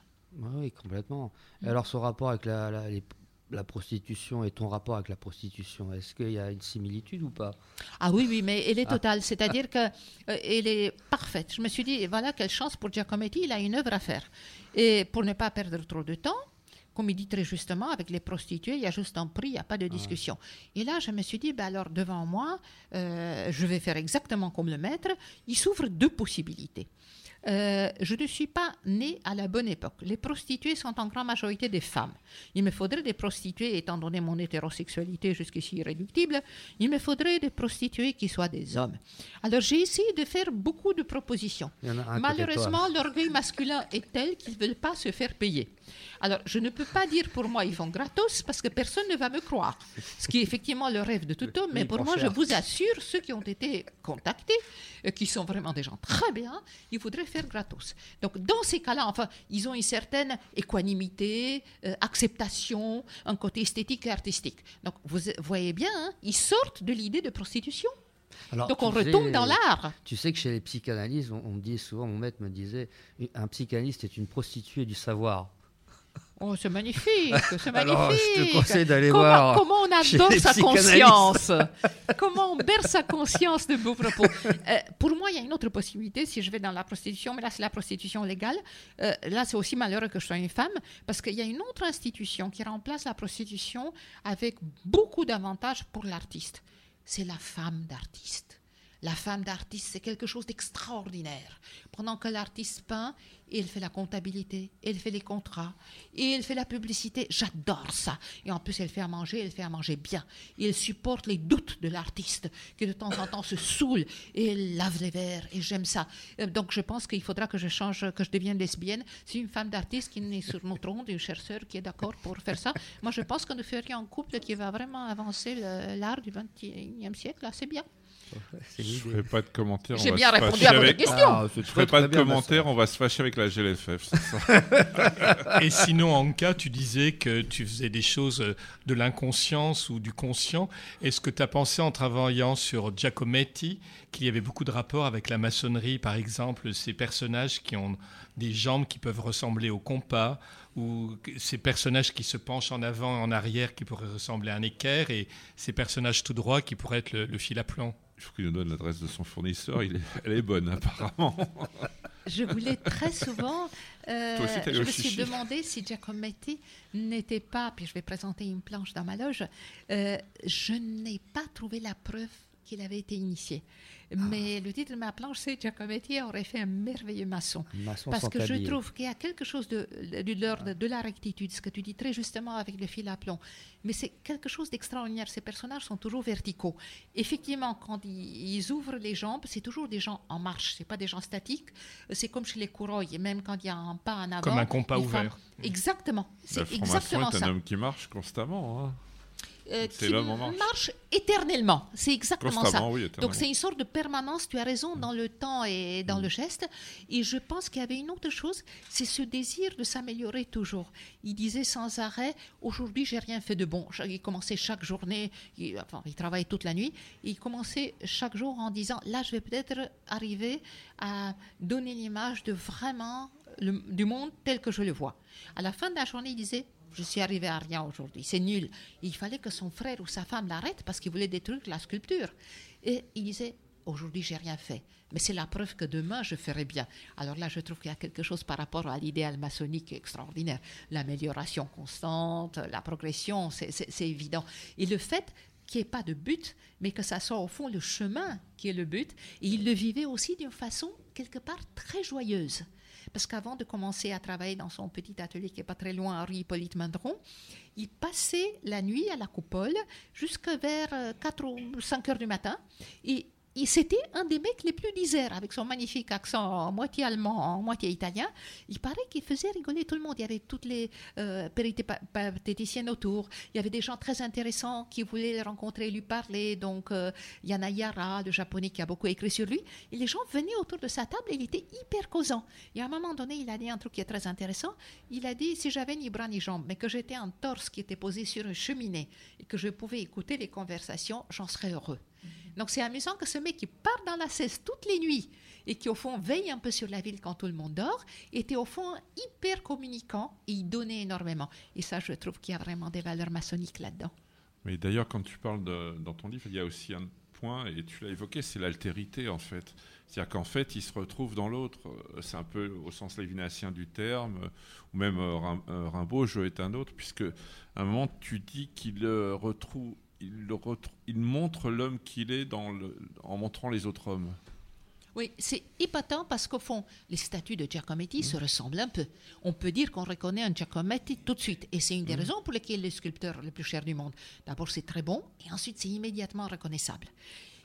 Oui, oui, complètement. Et Alors son rapport avec la, la- les- la prostitution et ton rapport avec la prostitution, est-ce qu'il y a une similitude ou pas? Ah oui, oui, mais elle est Ah. totale. C'est-à-dire qu'elle est parfaite. Je me suis dit, voilà quelle chance pour Giacometti, il a une œuvre à faire. Et pour ne pas perdre trop de temps, comme il dit très justement, avec les prostituées, il y a juste un prix, il n'y a pas de discussion. Et là, je me suis dit, ben alors devant moi, euh, je vais faire exactement comme le maître. Il s'ouvre deux possibilités. Euh, je ne suis pas née à la bonne époque. Les prostituées sont en grande majorité des femmes. Il me faudrait des prostituées, étant donné mon hétérosexualité jusqu'ici irréductible, il me faudrait des prostituées qui soient des hommes. Alors j'ai essayé de faire beaucoup de propositions. Malheureusement, l'orgueil masculin est tel qu'ils ne veulent pas se faire payer. Alors, je ne peux pas dire pour moi ils font gratos parce que personne ne va me croire. Ce qui est effectivement le rêve de tout homme, mais pour moi, je vous assure, ceux qui ont été contactés, euh, qui sont vraiment des gens très bien, ils voudraient faire gratos. Donc, dans ces cas-là, enfin, ils ont une certaine équanimité, euh, acceptation, un côté esthétique et artistique. Donc, vous voyez bien, hein, ils sortent de l'idée de prostitution. Alors, Donc, on sais, retombe dans l'art. Tu sais que chez les psychanalystes, on, on me dit souvent, mon maître me disait, un psychanalyste est une prostituée du savoir. Oh, c'est magnifique, c'est magnifique. Alors, je te conseille d'aller comment, voir Comment on adore sa conscience. comment on berce sa conscience de beaux propos. Euh, pour moi, il y a une autre possibilité si je vais dans la prostitution, mais là, c'est la prostitution légale. Euh, là, c'est aussi malheureux que je sois une femme, parce qu'il y a une autre institution qui remplace la prostitution avec beaucoup d'avantages pour l'artiste. C'est la femme d'artiste. La femme d'artiste, c'est quelque chose d'extraordinaire. Pendant que l'artiste peint, elle fait la comptabilité, elle fait les contrats, elle fait la publicité. J'adore ça. Et en plus, elle fait à manger, elle fait à manger bien. Elle supporte les doutes de l'artiste, qui de temps en temps se saoule, et lave les verres, et j'aime ça. Euh, Donc, je pense qu'il faudra que je change, que je devienne lesbienne. C'est une femme d'artiste qui est sur notre ronde, une chercheur qui est d'accord pour faire ça. Moi, je pense que nous ferions un couple qui va vraiment avancer l'art du 21e siècle. C'est bien. Je l'idée. ferai pas de commentaires. on J'ai va bien se répondu fâcher à votre avec- question. Ah, Je très, ferai pas de bien, commentaires, on va se fâcher avec la GLFF. ça Et sinon, Anka, tu disais que tu faisais des choses de l'inconscience ou du conscient. Est-ce que tu as pensé en travaillant sur Giacometti qu'il y avait beaucoup de rapports avec la maçonnerie, par exemple, ces personnages qui ont des jambes qui peuvent ressembler au compas, ou ces personnages qui se penchent en avant et en arrière qui pourraient ressembler à un équerre, et ces personnages tout droits qui pourraient être le, le fil à plomb Il faut qu'il nous donne l'adresse de son fournisseur. Il est- Elle est bonne, apparemment. Je voulais très souvent. euh, Toi aussi, je me suis demandé si Giacometti n'était pas, puis je vais présenter une planche dans ma loge, euh, je n'ai pas trouvé la preuve qu'il avait été initié. Ah. Mais le titre de ma planche, c'est Giacometti aurait fait un merveilleux maçon. Maçon Parce que je trouve qu'il y a quelque chose de, de l'ordre de la rectitude, ce que tu dis très justement avec le fil à plomb. Mais c'est quelque chose d'extraordinaire. Ces personnages sont toujours verticaux. Effectivement, quand ils, ils ouvrent les jambes, c'est toujours des gens en marche. C'est pas des gens statiques. C'est comme chez les courroyes, même quand il y a un pas en avant. Comme un compas ouvert. Exactement. Le C'est franc-maçon exactement est un ça. homme qui marche constamment. hein. Euh, c'est qui en marche. éternellement. C'est exactement ça. Oui. Donc c'est une sorte de permanence, tu as raison, dans le temps et dans le geste. Et je pense qu'il y avait une autre chose, c'est ce désir de s'améliorer toujours. Il disait sans arrêt, aujourd'hui j'ai rien fait de bon. Il commençait chaque journée, il, enfin il travaillait toute la nuit, et il commençait chaque jour en disant, là je vais peut-être arriver à donner l'image de vraiment le- du monde tel que je le vois. À la fin de la journée, il disait, je suis arrivé à rien aujourd'hui, c'est nul. Il fallait que son frère ou sa femme l'arrête parce qu'il voulait détruire la sculpture. Et il disait, aujourd'hui j'ai rien fait, mais c'est la preuve que demain je ferai bien. Alors là, je trouve qu'il y a quelque chose par rapport à l'idéal maçonnique extraordinaire. L'amélioration constante, la progression, c'est évident. Et le fait qu'il n'y ait pas de but, mais que ça soit au fond le chemin qui est le but. Et il le vivait aussi d'une façon quelque part très joyeuse. Parce qu'avant de commencer à travailler dans son petit atelier qui n'est pas très loin, Henri Hippolyte Mandron, il passait la nuit à la coupole jusqu'à vers euh, 4 ou 5 heures du matin. C'était un des mecs les plus disaires, avec son magnifique accent moitié allemand, moitié italien. Il paraît qu'il faisait rigoler tout le monde. Il y avait toutes les euh, autour. Il y avait des gens très intéressants qui voulaient le rencontrer lui parler. Donc, euh, Yana Yara, le japonais qui a beaucoup écrit sur lui. Et les gens venaient autour de sa table et il était hyper causant. Et à un moment donné, il a dit un truc qui est très intéressant. Il a dit si j'avais ni bras ni jambes, mais que j'étais un torse qui était posé sur une cheminée et que je pouvais écouter les conversations, j'en serais heureux. Donc c'est amusant que ce mec qui part dans la cesse toutes les nuits et qui au fond veille un peu sur la ville quand tout le monde dort, était au fond hyper communicant et il donnait énormément. Et ça, je trouve qu'il y a vraiment des valeurs maçonniques là-dedans. Mais d'ailleurs, quand tu parles de- dans ton livre, il y a aussi un point, et tu l'as évoqué, c'est l'altérité en fait. C'est-à-dire qu'en fait, il se retrouve dans l'autre. C'est un peu au sens lévinassien du terme, ou même euh, euh, Rimbaud, je est un autre, puisque à un moment, tu dis qu'il euh, retrouve, il, montre l'homme qu'il est dans le, en montrant les autres hommes. Oui, c'est épatant parce qu'au fond, les statues de Giacometti se ressemblent un peu. On peut dire qu'on reconnaît un Giacometti tout de suite. Et c'est une des raisons pour lesquelles il est le sculpteur le plus cher du monde. D'abord, c'est très bon et ensuite, c'est immédiatement reconnaissable.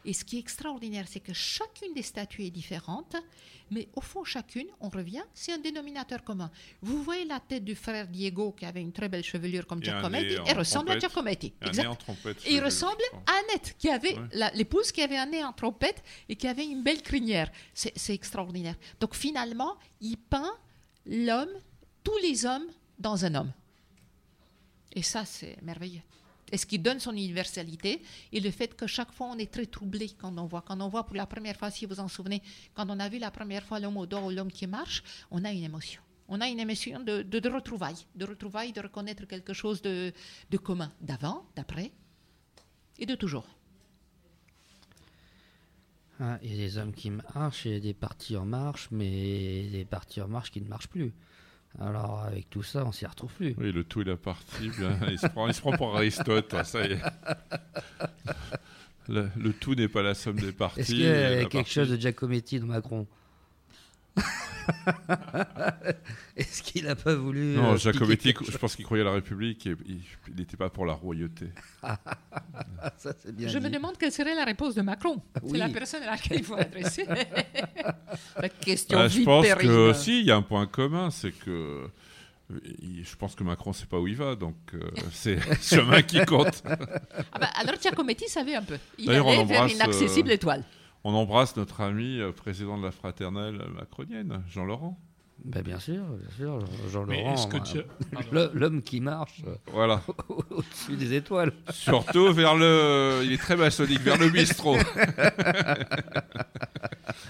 Et ce qui est extraordinaire, c'est que chacune des statues est différente, mais au fond, chacune, on revient, c'est un dénominateur commun. Vous voyez la tête du frère Diego, qui avait une très belle chevelure comme Giacometti, elle ressemble à. Giacometti. Exact. en trompette. Et il ressemble à Annette, qui avait Ouais. l'épouse qui avait un nez en trompette et qui avait une belle crinière. C'est extraordinaire. Donc finalement, il peint l'homme, tous les hommes dans un homme. Et ça, c'est merveilleux. Et ce qui donne son universalité et le fait que chaque fois on est très troublé quand on voit. Quand on voit pour la première fois, si vous en souvenez, quand on a vu la première fois l'homme au dos ou l'homme qui marche, on a une émotion. On a une émotion de, de, de retrouvailles, de retrouvailles, de reconnaître quelque chose de, commun, d'avant, d'après et de toujours. Ah, Il y a des hommes qui marchent, il y a des partis en marche, mais des partis en marche qui ne marchent plus. Alors avec tout ça, on s'y retrouve plus. Oui, le tout est la partie. bien. Il, se prend, il se prend pour Aristote, ça y est. Le, le tout n'est pas la somme des parties. Est-ce qu'il y a quelque partie- chose de Giacometti dans Macron? Est-ce qu'il n'a pas voulu Non, euh, Giacometti, piquer quelque je pense qu'il croyait à la République et il n'était pas pour la royauté. Ça, bien Je me demande quelle serait la réponse de Macron. Oui. C'est la personne à laquelle il faut adresser la question Ah, je pense que si, il y a un point commun, c'est que euh, je pense que Macron ne sait pas où il va, donc euh, c'est le chemin qui compte. Ah bah, alors Giacometti savait un peu. Il D'ailleurs, on allait vers embrasse, une accessible euh, étoile. On embrasse notre ami euh, président de la fraternelle macronienne, Jean Laurent. Ben, bien sûr, bien sûr, Jean Mais Laurent. est-ce que tu- Pardon. le- L'homme qui marche euh, Voilà. au-dessus des étoiles. Surtout vers le. Il est très maçonnique, vers le bistrot.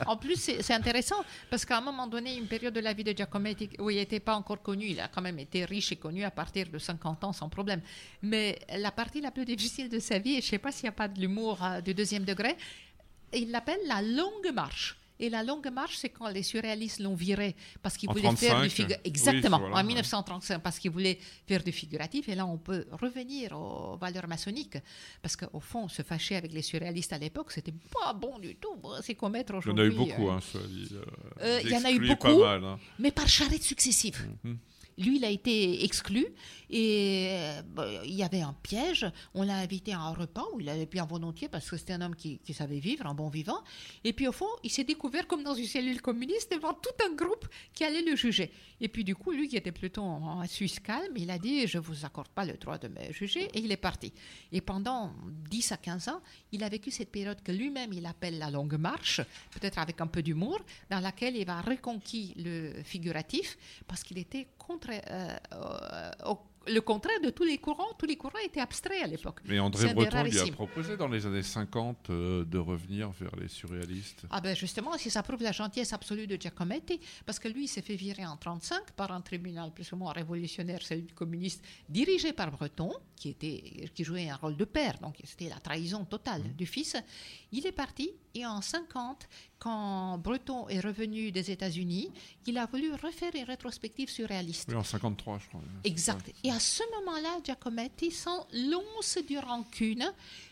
En plus, c'est intéressant parce qu'à un moment donné, une période de la vie de Giacometti où il n'était pas encore connu, il a quand même été riche et connu à partir de 50 ans sans problème. Mais la partie la plus difficile de sa vie, et je ne sais pas s'il n'y a pas de l'humour euh, du deuxième degré, il l'appelle la longue marche. Et la longue marche, c'est quand les surréalistes l'ont viré parce qu'il En voulait faire 35, du figuratif. oui, Exactement, voilà, en ouais. 1935, parce qu'il voulait faire du figuratif. Et là, on peut revenir aux valeurs maçonniques. Parce qu'au fond, se fâcher avec les surréalistes à l'époque, c'était pas bon du tout. C'est commettre Il y en aujourd'hui. a eu beaucoup, euh, hein, ça dit. euh, Euh, il y en a eu beaucoup. Mal, hein. mais par charrette successive. Mhm. Lui, il a été exclu et euh, il y avait un piège. On l'a invité à un repas où il allait bien volontiers parce que c'était un homme qui, savait vivre, un bon vivant. Et puis au fond, il s'est découvert comme dans une cellule communiste devant tout un groupe qui allait le juger. Et puis du coup, lui qui était plutôt un Suisse calme, il a dit Je vous accorde pas le droit de me juger et il est parti. Et pendant 10 à 15 ans, il a vécu cette période que lui-même il appelle la longue marche, peut-être avec un peu d'humour, dans laquelle il va reconquis le figuratif parce qu'il était contre, euh, au- le contraire de tous les courants. Tous les courants étaient abstraits à l'époque. Mais André Breton lui a proposé dans les années 50 euh, de revenir vers les surréalistes. Ah ben justement, si ça prouve la gentillesse absolue de Giacometti, parce que lui, il s'est fait virer en 35 par un tribunal plus ou moins révolutionnaire, celui du communiste, dirigé par Breton, qui, était, qui jouait un rôle de père, donc c'était la trahison totale du fils. Il est parti, et en 50, quand Breton est revenu des États-Unis, il a voulu refaire une rétrospective surréaliste. Oui, en 53, je crois. Exact. Et à ce moment-là, Giacometti, sans l'once de rancune,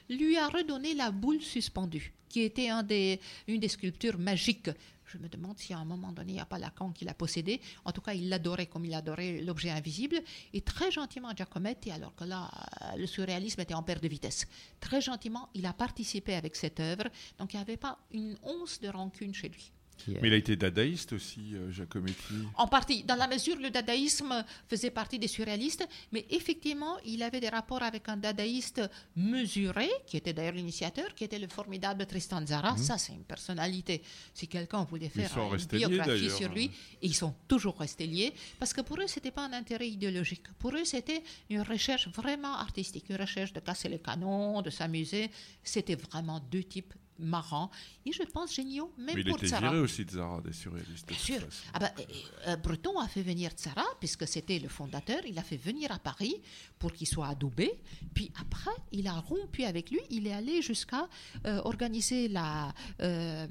lui a redonné la boule suspendue, qui était un des, une des sculptures magiques. Je me demande si à un moment donné, il n'y a pas Lacan qui l'a possédé. En tout cas, il l'adorait comme il adorait l'objet invisible. Et très gentiment, Giacometti, alors que là, euh, le surréalisme était en perte de vitesse, très gentiment, il a participé avec cette œuvre. Donc, il n'y avait pas une once de rancune chez lui. Qui, euh, Mais il a été dadaïste aussi, euh, Giacometti. En partie, dans la mesure où le dadaïsme faisait partie des surréalistes, mais effectivement, il avait des rapports avec un dadaïste mesuré, qui était d'ailleurs l'initiateur, qui était le formidable Tristan Zara. Ça, c'est une personnalité. Si quelqu'un voulait Mhm. Faire une liés, biographie d'ailleurs. sur lui, et ils sont toujours restés liés, parce que pour eux, c'était pas un intérêt idéologique. Pour eux, c'était une recherche vraiment artistique, une recherche de casser les canons, de s'amuser. C'était vraiment deux types marrants, et je pense géniaux, même Mais il pour était Zara. viré aussi de Zara, des surréalistes. Bien sûr. Ah ben, euh, euh, Breton a fait venir Tsara, puisque c'était le fondateur, il l'a fait venir à Paris pour qu'il soit adoubé. Puis après, il a rompu avec lui, il est allé jusqu'à euh, organiser la, euh,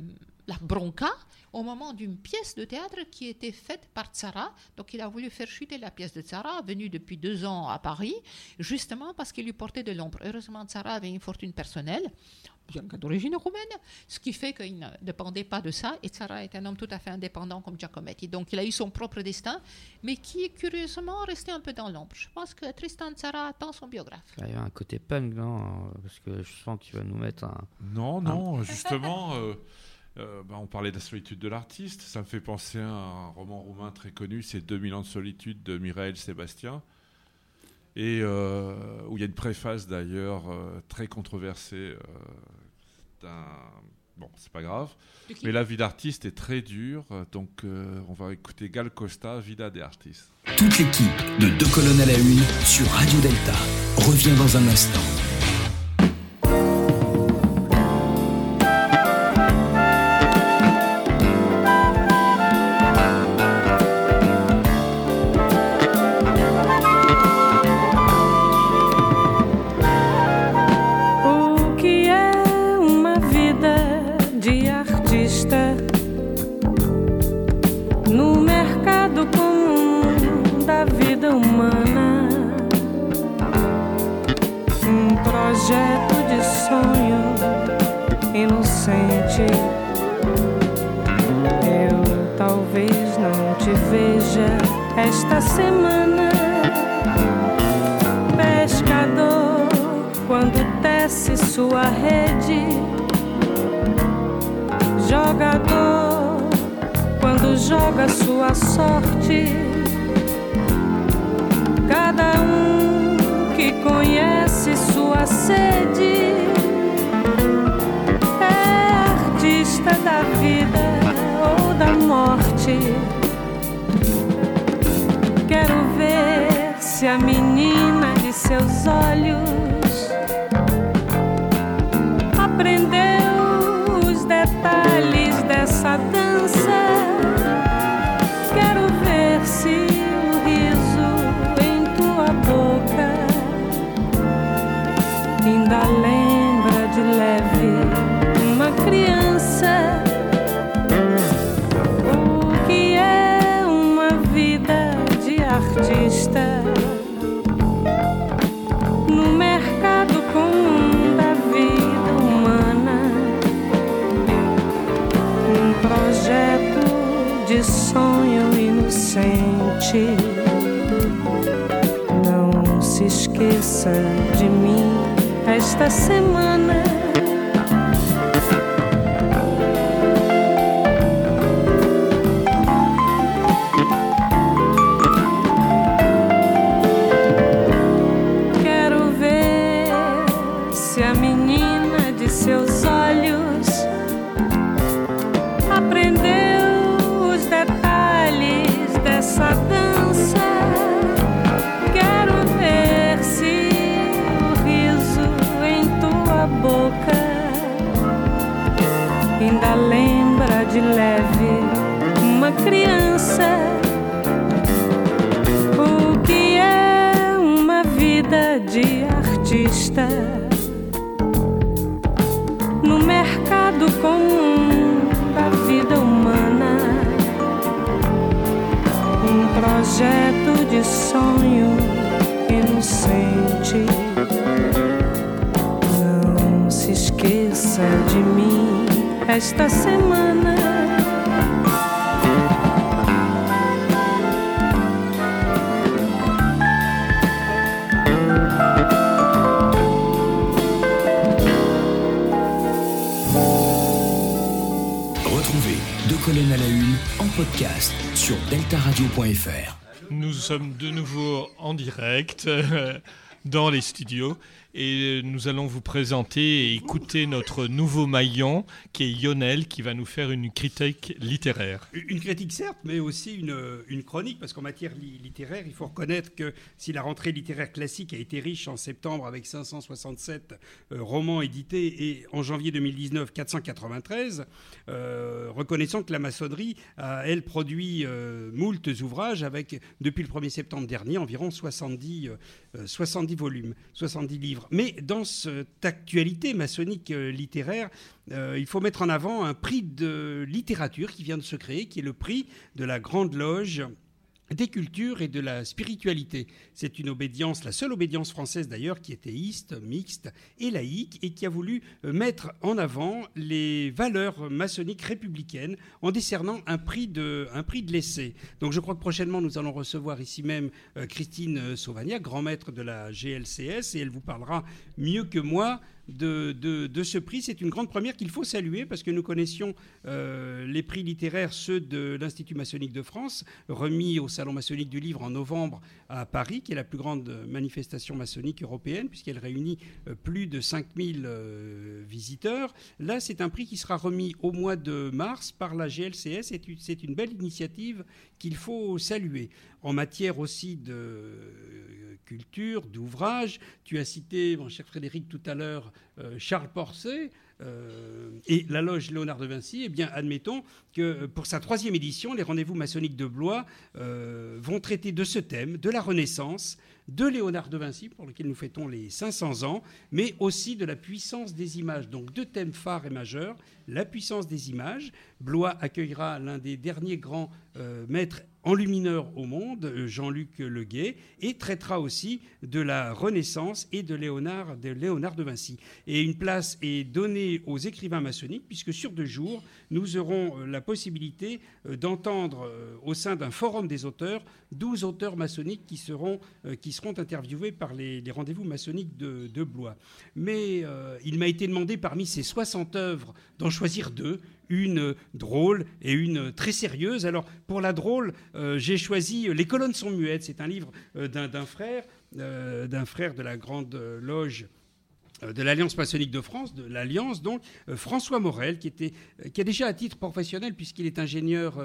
la bronca au moment d'une pièce de théâtre qui était faite par Tsara. Donc il a voulu faire chuter la pièce de Tsara, venue depuis deux ans à Paris, justement parce qu'il lui portait de l'ombre. Heureusement, Tsara avait une fortune personnelle, bien que d'origine roumaine, ce qui fait qu'il ne dépendait pas de ça. Et Tsara est un homme tout à fait indépendant comme Giacometti. Donc il a eu son propre destin, mais qui est curieusement resté un peu dans l'ombre. Je pense que Tristan Tzara attend son biographe. Il y a un côté punk, non? Parce que je sens qu'il va nous mettre un. Non, non, justement, euh, euh, bah, on parlait de la solitude de l'artiste. Ça me fait penser à un roman roumain très connu, c'est 2000 ans de solitude de Mireille Sébastien. Et euh, où il y a une préface d'ailleurs euh, très controversée euh, d'un. Bon, c'est pas grave. Mais la vie d'artiste est très dure. Donc, euh, on va écouter Gal Costa, Vida de Artis. Toute l'équipe de Deux colonnes à la une sur Radio Delta revient dans un instant. Esqueça de mim esta semana. Artista no mercado comum da vida humana? Um projeto de sonho inocente. Não se esqueça de mim esta semana. Sur deltaradio.fr. Nous sommes de nouveau en direct euh, dans les studios et nous allons vous présenter et écouter notre nouveau maillon qui est Lionel qui va nous faire une critique littéraire. Une critique certes, mais aussi une, chronique, parce qu'en matière li- littéraire, il faut reconnaître que si la rentrée littéraire classique a été riche en septembre avec 567 euh, romans édités et en janvier 2019 493, euh, reconnaissons que la maçonnerie a, elle, produit euh, moultes ouvrages avec, depuis le 1er septembre dernier, environ 70, euh, 70 volumes, 70 livres. Mais dans cette actualité maçonnique euh, littéraire, euh, il faut mettre en avant un prix de littérature qui vient de se créer, qui est le prix de la Grande Loge des cultures et de la spiritualité. C'est une obédience, la seule obédience française d'ailleurs, qui est théiste, mixte et laïque, et qui a voulu euh, mettre en avant les valeurs maçonniques républicaines en décernant un prix de, un prix de l'essai. Donc je crois que prochainement nous allons recevoir ici même euh, Christine euh, Sauvagna, grand maître de la GLCS, et elle vous parlera mieux que moi de, ce prix. C'est une grande première qu'il faut saluer parce que nous connaissions euh, les prix littéraires, ceux de l'Institut maçonnique de France, remis au Salon maçonnique du livre en novembre à Paris, qui est la plus grande manifestation maçonnique européenne, puisqu'elle réunit euh, plus de 5000 euh, visiteurs. Là, c'est un prix qui sera remis au mois de mars par la GLCS. C'est une belle initiative qu'il faut saluer. En matière aussi de culture, d'ouvrage, tu as cité, mon cher Frédéric, tout à l'heure, euh, Charles Porcet. Euh, et la loge Léonard de Vinci, eh bien, admettons que pour sa troisième édition, les rendez-vous maçonniques de Blois euh, vont traiter de ce thème, de la Renaissance, de Léonard de Vinci, pour lequel nous fêtons les 500 ans, mais aussi de la puissance des images. Donc deux thèmes phares et majeurs, la puissance des images. Blois accueillera l'un des derniers grands euh, maîtres enlumineurs au monde, euh, Jean-Luc Leguet, et traitera aussi de la Renaissance et de Léonard, de Vinci. Et une place est donnée aux écrivains maçonniques, puisque sur deux jours, nous aurons euh, la possibilité d'entendre au sein d'un forum des auteurs 12 auteurs maçonniques qui seront, qui interviewés par les, rendez-vous maçonniques de, de, Blois. Mais il m'a été demandé parmi ces 60 œuvres d'en choisir deux, une drôle et une très sérieuse. Alors pour la drôle, euh, j'ai choisi Les colonnes sont muettes. C'est un livre euh, d'un frère, euh, d'un frère de la grande loge de l'Alliance maçonnique de France, de l'Alliance donc, François Morel, qui, était, a déjà à titre professionnel, puisqu'il est ingénieur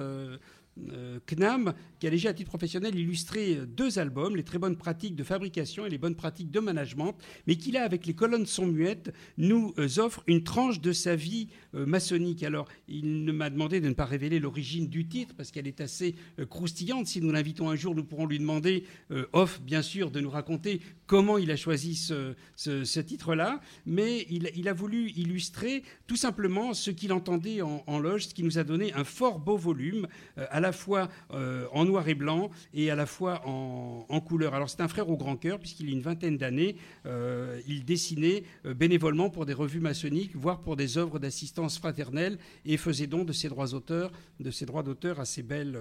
CNAM, qui a déjà à titre professionnel illustré deux albums, les très bonnes pratiques de fabrication et les bonnes pratiques de management, mais qui là, avec les colonnes sont muettes, nous euh, offre une tranche de sa vie euh, maçonnique. Alors, il m'a demandé de ne pas révéler l'origine du titre, parce qu'elle est assez croustillante. Si nous l'invitons un jour, nous pourrons lui demander, off bien sûr, de nous raconter comment il a choisi ce, titre-là, mais il, il, a voulu illustrer tout simplement ce qu'il entendait en, en, loge, ce qui nous a donné un fort beau volume, à la fois euh, en noir et blanc et à la fois en, couleur. Alors c'est un frère au grand cœur, puisqu'il a une vingtaine d'années, euh, il dessinait euh, bénévolement pour des revues maçonniques, voire pour des œuvres d'assistance fraternelle, et faisait don de ses droits d'auteur, de ses droits d'auteur à belles,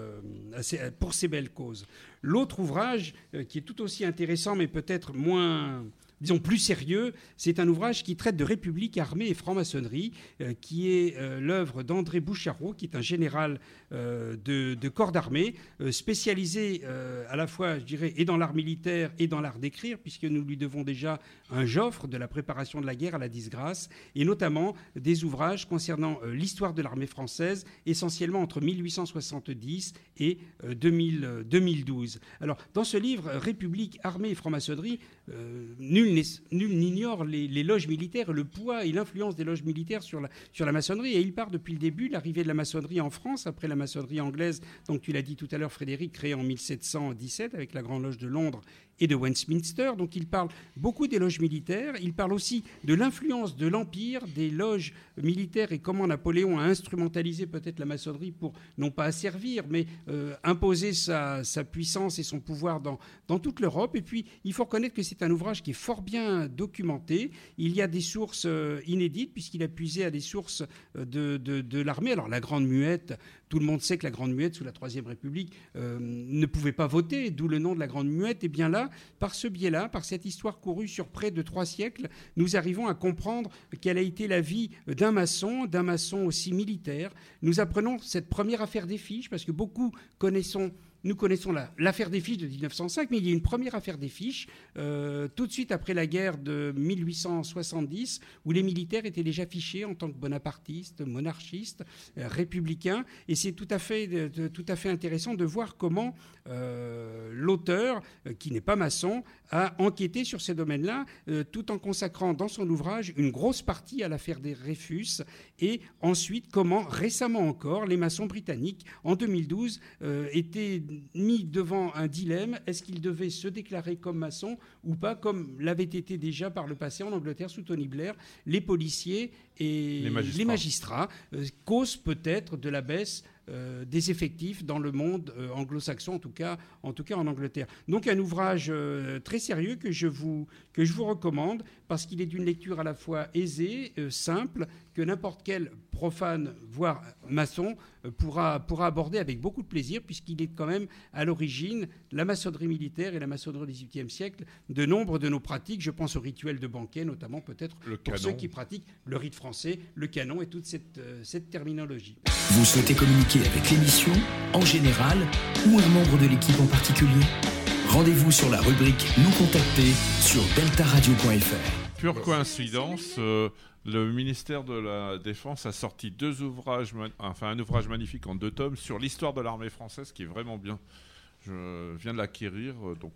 pour belles causes. L'autre ouvrage, qui est tout aussi intéressant, mais peut-être moins disons plus sérieux, c'est un ouvrage qui traite de République, armée et franc-maçonnerie, qui est l'œuvre d'André Boucharot, qui est un général de, de, corps d'armée, euh, spécialisé euh, à la fois, je dirais, et dans l'art militaire et dans l'art d'écrire, puisque nous lui devons déjà un Joffre de la préparation de la guerre à la disgrâce, et notamment des ouvrages concernant l'histoire de l'armée française, essentiellement entre 1870 et 2000, 2012. Alors, dans ce livre, République, armée et franc-maçonnerie, nul n'ignore les, les, loges militaires, le poids et l'influence des loges militaires sur la, sur la maçonnerie. Et il part depuis le début, l'arrivée de la maçonnerie en France, après la maçonnerie anglaise, donc tu l'as dit tout à l'heure, Frédéric, créée en 1717 avec la Grande Loge de Londres et de Westminster. Donc il parle beaucoup des loges militaires. Il parle aussi de l'influence de l'Empire, des loges militaires et comment Napoléon a instrumentalisé peut-être la maçonnerie pour non pas asservir, mais euh, imposer sa, sa, puissance et son pouvoir dans, dans toute l'Europe. Et puis il faut reconnaître que c'est un ouvrage qui est fort bien documenté. Il y a des sources euh, inédites puisqu'il a puisé à des sources euh, de, de, de l'armée. Alors la Grande Muette, tout le monde sait que la Grande Muette sous la Troisième République ne pouvait pas voter, d'où le nom de la Grande Muette. Et bien là, par ce biais-là, par cette histoire courue sur près de trois siècles, nous arrivons à comprendre quelle a été la vie d'un maçon, d'un maçon aussi militaire. Nous apprenons cette première affaire des fiches, parce que beaucoup connaissons nous connaissons l'affaire des fiches de 1905, mais il y a une première affaire des fiches, euh, tout de suite après la guerre de 1870, où les militaires étaient déjà fichés en tant que bonapartistes, monarchistes, euh, républicains. Et c'est tout, à fait, de, tout à fait intéressant de voir comment euh, l'auteur, euh, qui n'est pas maçon, a enquêté sur ces domaines-là, euh, tout en consacrant dans son ouvrage une grosse partie à l'affaire des Réfus, et ensuite comment, récemment encore, les maçons britanniques, en 2012, étaient mis devant un dilemme est-ce qu'il devait se déclarer comme maçon ou pas, comme l'avait été déjà par le passé en Angleterre sous Tony Blair, les policiers et Les magistrats. les magistrats, euh, cause peut-être de la baisse euh, des effectifs dans le monde euh, anglo-saxon, en tout cas, en tout cas en Angleterre. Donc un ouvrage euh, très sérieux que je vous que je vous recommande parce qu'il est d'une lecture à la fois aisée, simple, que n'importe quel profane, voire maçon, euh, pourra pourra aborder avec beaucoup de plaisir puisqu'il est quand même à l'origine la maçonnerie militaire et la maçonnerie du XVIIIe siècle de nombre de nos pratiques. Je pense au rituel de banquet, notamment peut-être Le pour canon. ceux qui pratiquent le rite français, le canon et toute cette, euh, cette terminologie. Vous souhaitez communiquer avec l'émission, en général, ou un membre de l'équipe en particulier? Rendez-vous sur la rubrique Nous contacter sur deltaradio.fr. Pure coïncidence, euh, le ministère de la Défense a sorti deux ouvrages, enfin un ouvrage magnifique en deux tomes sur l'histoire de l'armée française qui est vraiment bien. Je viens de l'acquérir, euh, donc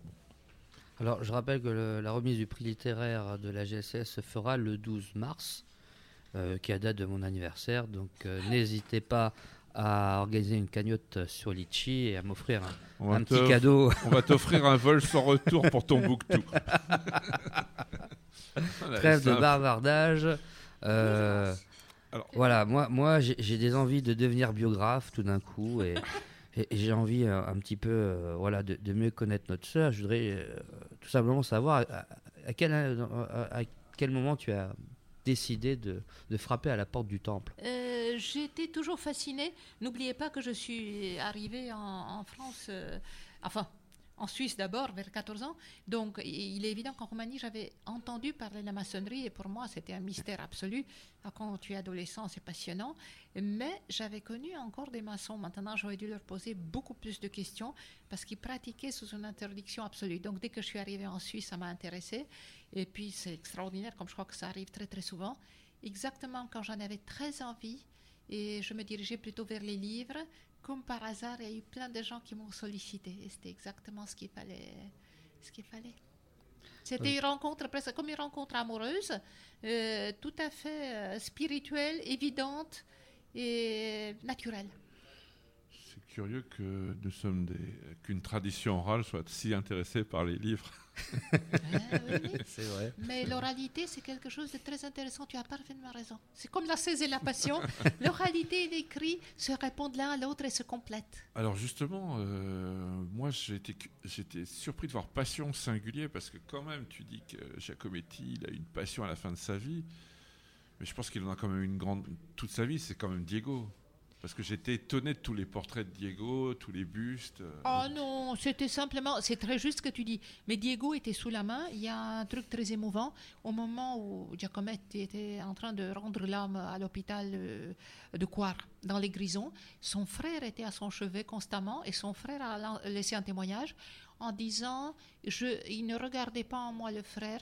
Alors, je rappelle que le- la remise du prix littéraire de la GSS se fera le 12 mars, euh, qui est la date de mon anniversaire. Donc, euh, n'hésitez pas à organiser une cagnotte sur Litchi et à m'offrir un, petit cadeau. On va t'offrir un vol sans retour pour ton booktoo. Voilà, Trêve de bavardage. Euh, Alors- voilà, moi, moi j'ai des envies de devenir biographe tout d'un coup et, et- et j'ai envie euh, un petit peu euh, voilà, de, de mieux connaître notre sœur. Je voudrais euh, tout simplement savoir à, à quel, à- à quel moment tu as décidé de, frapper à la porte du temple. Euh, J'étais toujours fascinée. N'oubliez pas que je suis arrivée en, en France, euh, enfin en Suisse d'abord, vers 14 ans. Donc il est évident qu'en Roumanie, j'avais entendu parler de la maçonnerie et pour moi, c'était un mystère absolu. Quand tu es adolescent, c'est passionnant. Mais j'avais connu encore des maçons. Maintenant, j'aurais dû leur poser beaucoup plus de questions parce qu'ils pratiquaient sous une interdiction absolue. Donc dès que je suis arrivée en Suisse, ça m'a intéressée. Et puis c'est extraordinaire, comme je crois que ça arrive très très souvent. Exactement quand j'en avais très envie et je me dirigeais plutôt vers les livres, comme par hasard, il y a eu plein de gens qui m'ont sollicité et c'était exactement ce qu'il fallait. Ce qu'il fallait. C'était une rencontre presque comme une rencontre amoureuse, euh, tout à fait euh, spirituelle, évidente et naturelle. C'est curieux que nous sommes des... qu'une tradition orale soit si intéressée par les livres. Oui, oui. C'est vrai. Mais l'oralité, c'est quelque chose de très intéressant. Tu as parfaitement raison. C'est comme la cèse et la passion. L'oralité et l'écrit se répondent l'un à l'autre et se complètent. Alors justement, euh, moi j'étais surpris de voir passion singulier parce que quand même tu dis que Giacometti il a une passion à la fin de sa vie, mais je pense qu'il en a quand même une grande toute sa vie. C'est quand même Diego. Parce que j'étais étonné de tous les portraits de Diego, tous les bustes. euh, Oh non, c'était simplement, c'est très juste ce que tu dis. Mais Diego était sous la main. Il y a un truc très émouvant. Au moment où Giacometti était en train de rendre l'âme à l'hôpital euh, de Coire, dans les Grisons, son frère était à son chevet constamment et son frère a laissé un témoignage en disant je, Il ne regardait pas en moi le frère.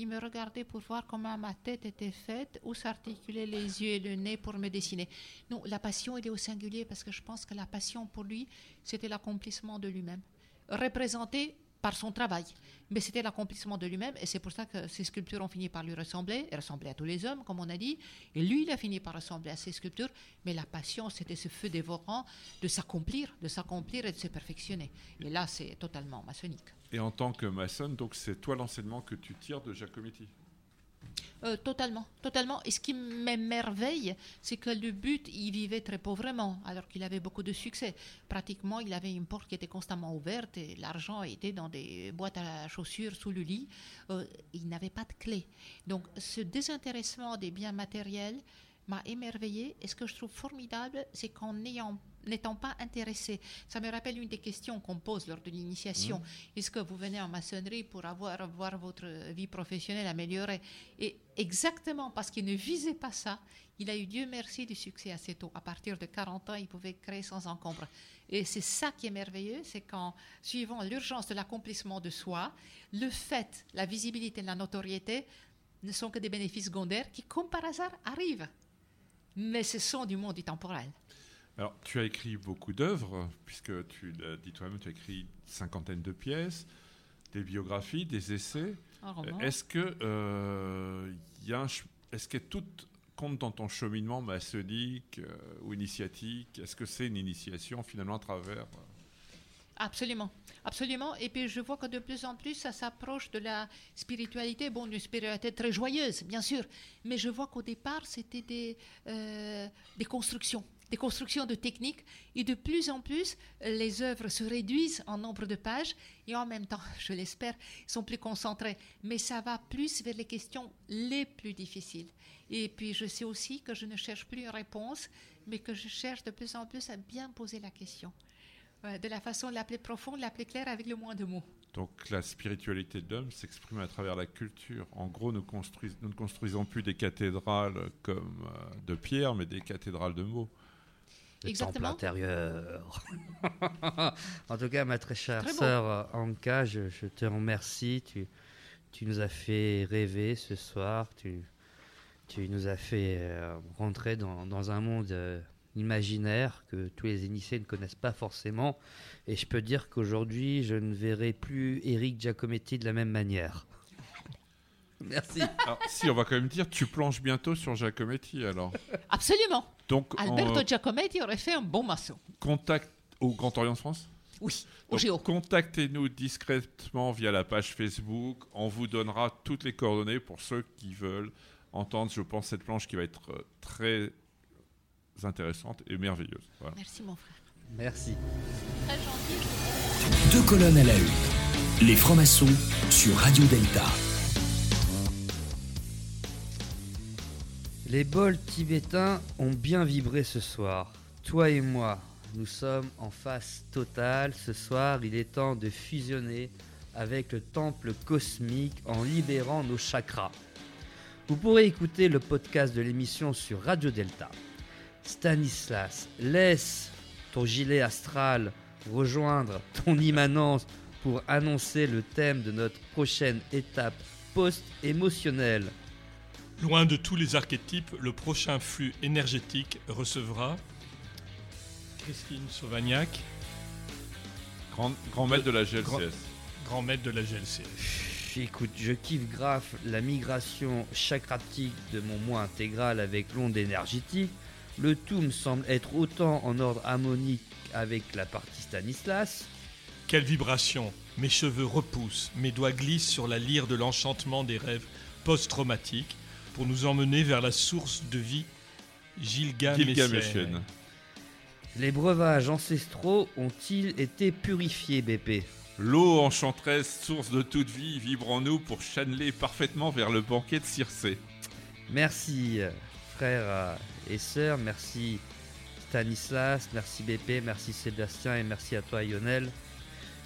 Il me regardait pour voir comment ma tête était faite, où s'articulaient les yeux et le nez pour me dessiner. Non, la passion, il est au singulier parce que je pense que la passion pour lui, c'était l'accomplissement de lui-même, représenté par son travail. Mais c'était l'accomplissement de lui-même et c'est pour ça que ses sculptures ont fini par lui ressembler, et ressembler à tous les hommes, comme on a dit. Et lui, il a fini par ressembler à ses sculptures. Mais la passion, c'était ce feu dévorant de s'accomplir, de s'accomplir et de se perfectionner. Et là, c'est totalement maçonnique. Et en tant que maçonne, donc c'est toi l'enseignement que tu tires de Giacometti? Euh, totalement, totalement. Et ce qui m'émerveille, c'est que le but, il vivait très pauvrement, alors qu'il avait beaucoup de succès. Pratiquement, il avait une porte qui était constamment ouverte et l'argent était dans des boîtes à chaussures sous le lit. Euh, il n'avait pas de clé. Donc, ce désintéressement des biens matériels m'a émerveillé. Et ce que je trouve formidable, c'est qu'en n'ayant n'étant pas intéressé, ça me rappelle une des questions qu'on pose lors de l'initiation. Est-ce que vous venez en maçonnerie pour avoir voir votre vie professionnelle améliorée? Et exactement parce qu'il ne visait pas ça, il a eu Dieu merci du succès assez tôt. À partir de 40 ans, il pouvait créer sans encombre. Et c'est ça qui est merveilleux, c'est qu'en suivant l'urgence de l'accomplissement de soi, le fait, la visibilité, la notoriété ne sont que des bénéfices secondaires qui, comme par hasard, arrivent. Mais ce sont du monde du temporel. Alors, tu as écrit beaucoup d'œuvres, puisque tu l'as dit toi-même, tu as écrit une cinquantaine de pièces, des biographies, des essais. Roman. Est-ce que euh, il y a un ch- est-ce que tout compte dans ton cheminement maçonnique euh, ou initiatique? Est-ce que c'est une initiation finalement à travers euh, Absolument, absolument. Et puis je vois que de plus en plus, ça s'approche de la spiritualité. Bon, une spiritualité très joyeuse, bien sûr. Mais je vois qu'au départ, c'était des, euh, des constructions, des constructions de techniques. Et de plus en plus, les œuvres se réduisent en nombre de pages. Et en même temps, je l'espère, sont plus concentrées. Mais ça va plus vers les questions les plus difficiles. Et puis je sais aussi que je ne cherche plus une réponse, mais que je cherche de plus en plus à bien poser la question. Ouais, de la façon la plus profonde, la plus claire, avec le moins de mots. Donc la spiritualité de l'homme s'exprime à travers la culture. En gros, nous, nous ne construisons plus des cathédrales comme euh, de pierre, mais des cathédrales de mots. Le Exactement. temple intérieur. en tout cas, ma très chère Très sœur euh, Anka, je, je te remercie. Tu, tu nous as fait rêver ce soir. Tu, tu nous as fait euh, rentrer dans, dans un monde euh, imaginaire que tous les initiés ne connaissent pas forcément. Et je peux dire qu'aujourd'hui, je ne verrai plus Eric Giacometti de la même manière. Merci. Alors, si, on va quand même dire, tu planches bientôt sur Giacometti, alors. Absolument. Donc, Alberto en Giacometti aurait fait un bon maçon. contact au Grand Orient de France? Oui, au Donc, Géo. Contactez-nous discrètement via la page Facebook. On vous donnera toutes les coordonnées pour ceux qui veulent entendre, je pense, cette planche qui va être euh, très intéressante et merveilleuse. Voilà. Merci, mon frère. Merci. Très gentil. Deux colonnes à la une. Les francs-maçons sur Radio Delta. Les bols tibétains ont bien vibré ce soir. Toi et moi, nous sommes en phase totale. Ce soir, il est temps de fusionner avec le temple cosmique en libérant nos chakras. Vous pourrez écouter le podcast de l'émission sur Radio Delta. Stanislas, laisse ton gilet astral rejoindre ton immanence pour annoncer le thème de notre prochaine étape post-émotionnelle. Loin de tous les archétypes, le prochain flux énergétique recevra Christine Sauvagnac, Grand, grand maître de la GLCS. Grand- grand maître de la GLC. Écoute, je kiffe grave la migration chakratique de mon moi intégral avec l'onde énergétique. Le tout me semble être autant en ordre harmonique avec la partie Stanislas. Quelle vibration Mes cheveux repoussent, mes doigts glissent sur la lyre de l'enchantement des rêves post-traumatiques pour nous emmener vers la source de vie. Gilgaméchienne. Les breuvages ancestraux ont-ils été purifiés, BP L'eau enchanteresse, source de toute vie, vibre en nous pour channeler parfaitement vers le banquet de Circé. Merci, frères et sœurs. Merci, Stanislas. Merci, BP. Merci, Sébastien. Et merci à toi, Lionel.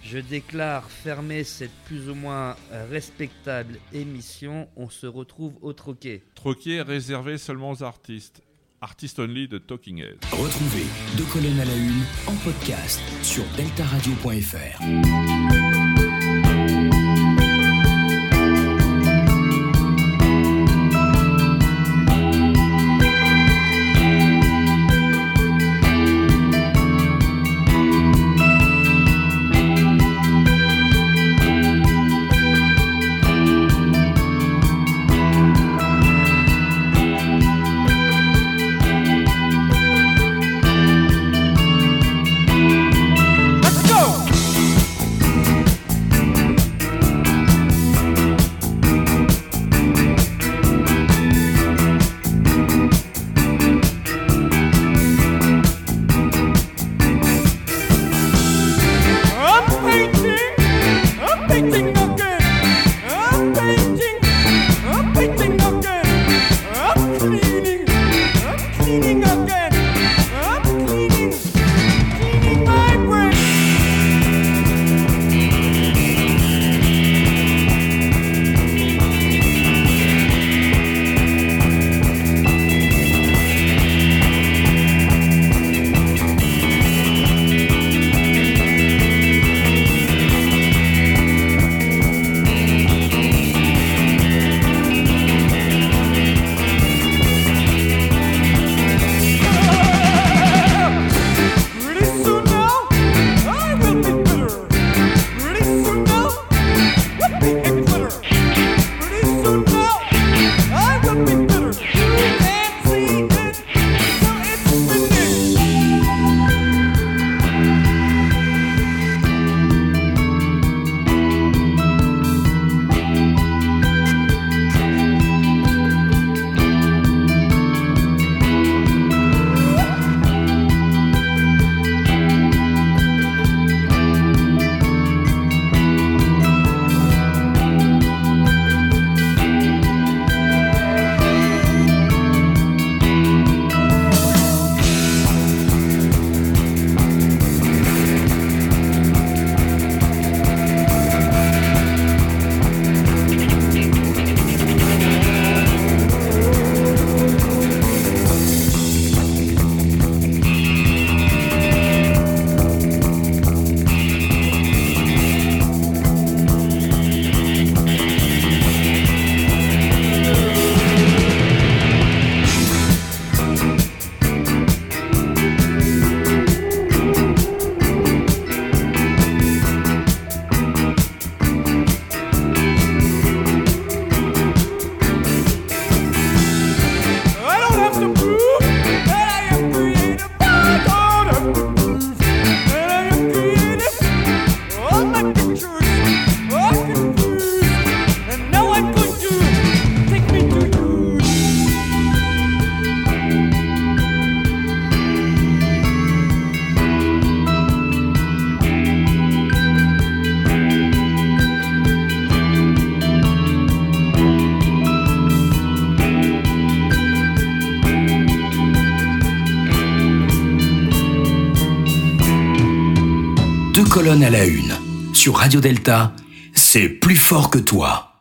Je déclare fermer cette plus ou moins euh, respectable émission. On se retrouve au troquet. Troquet réservé seulement aux artistes. Artist only de Talking Head. Retrouvez Deux colonnes à la une en podcast sur deltaradio.fr. à la une. Sur Radio Delta, c'est plus fort que toi.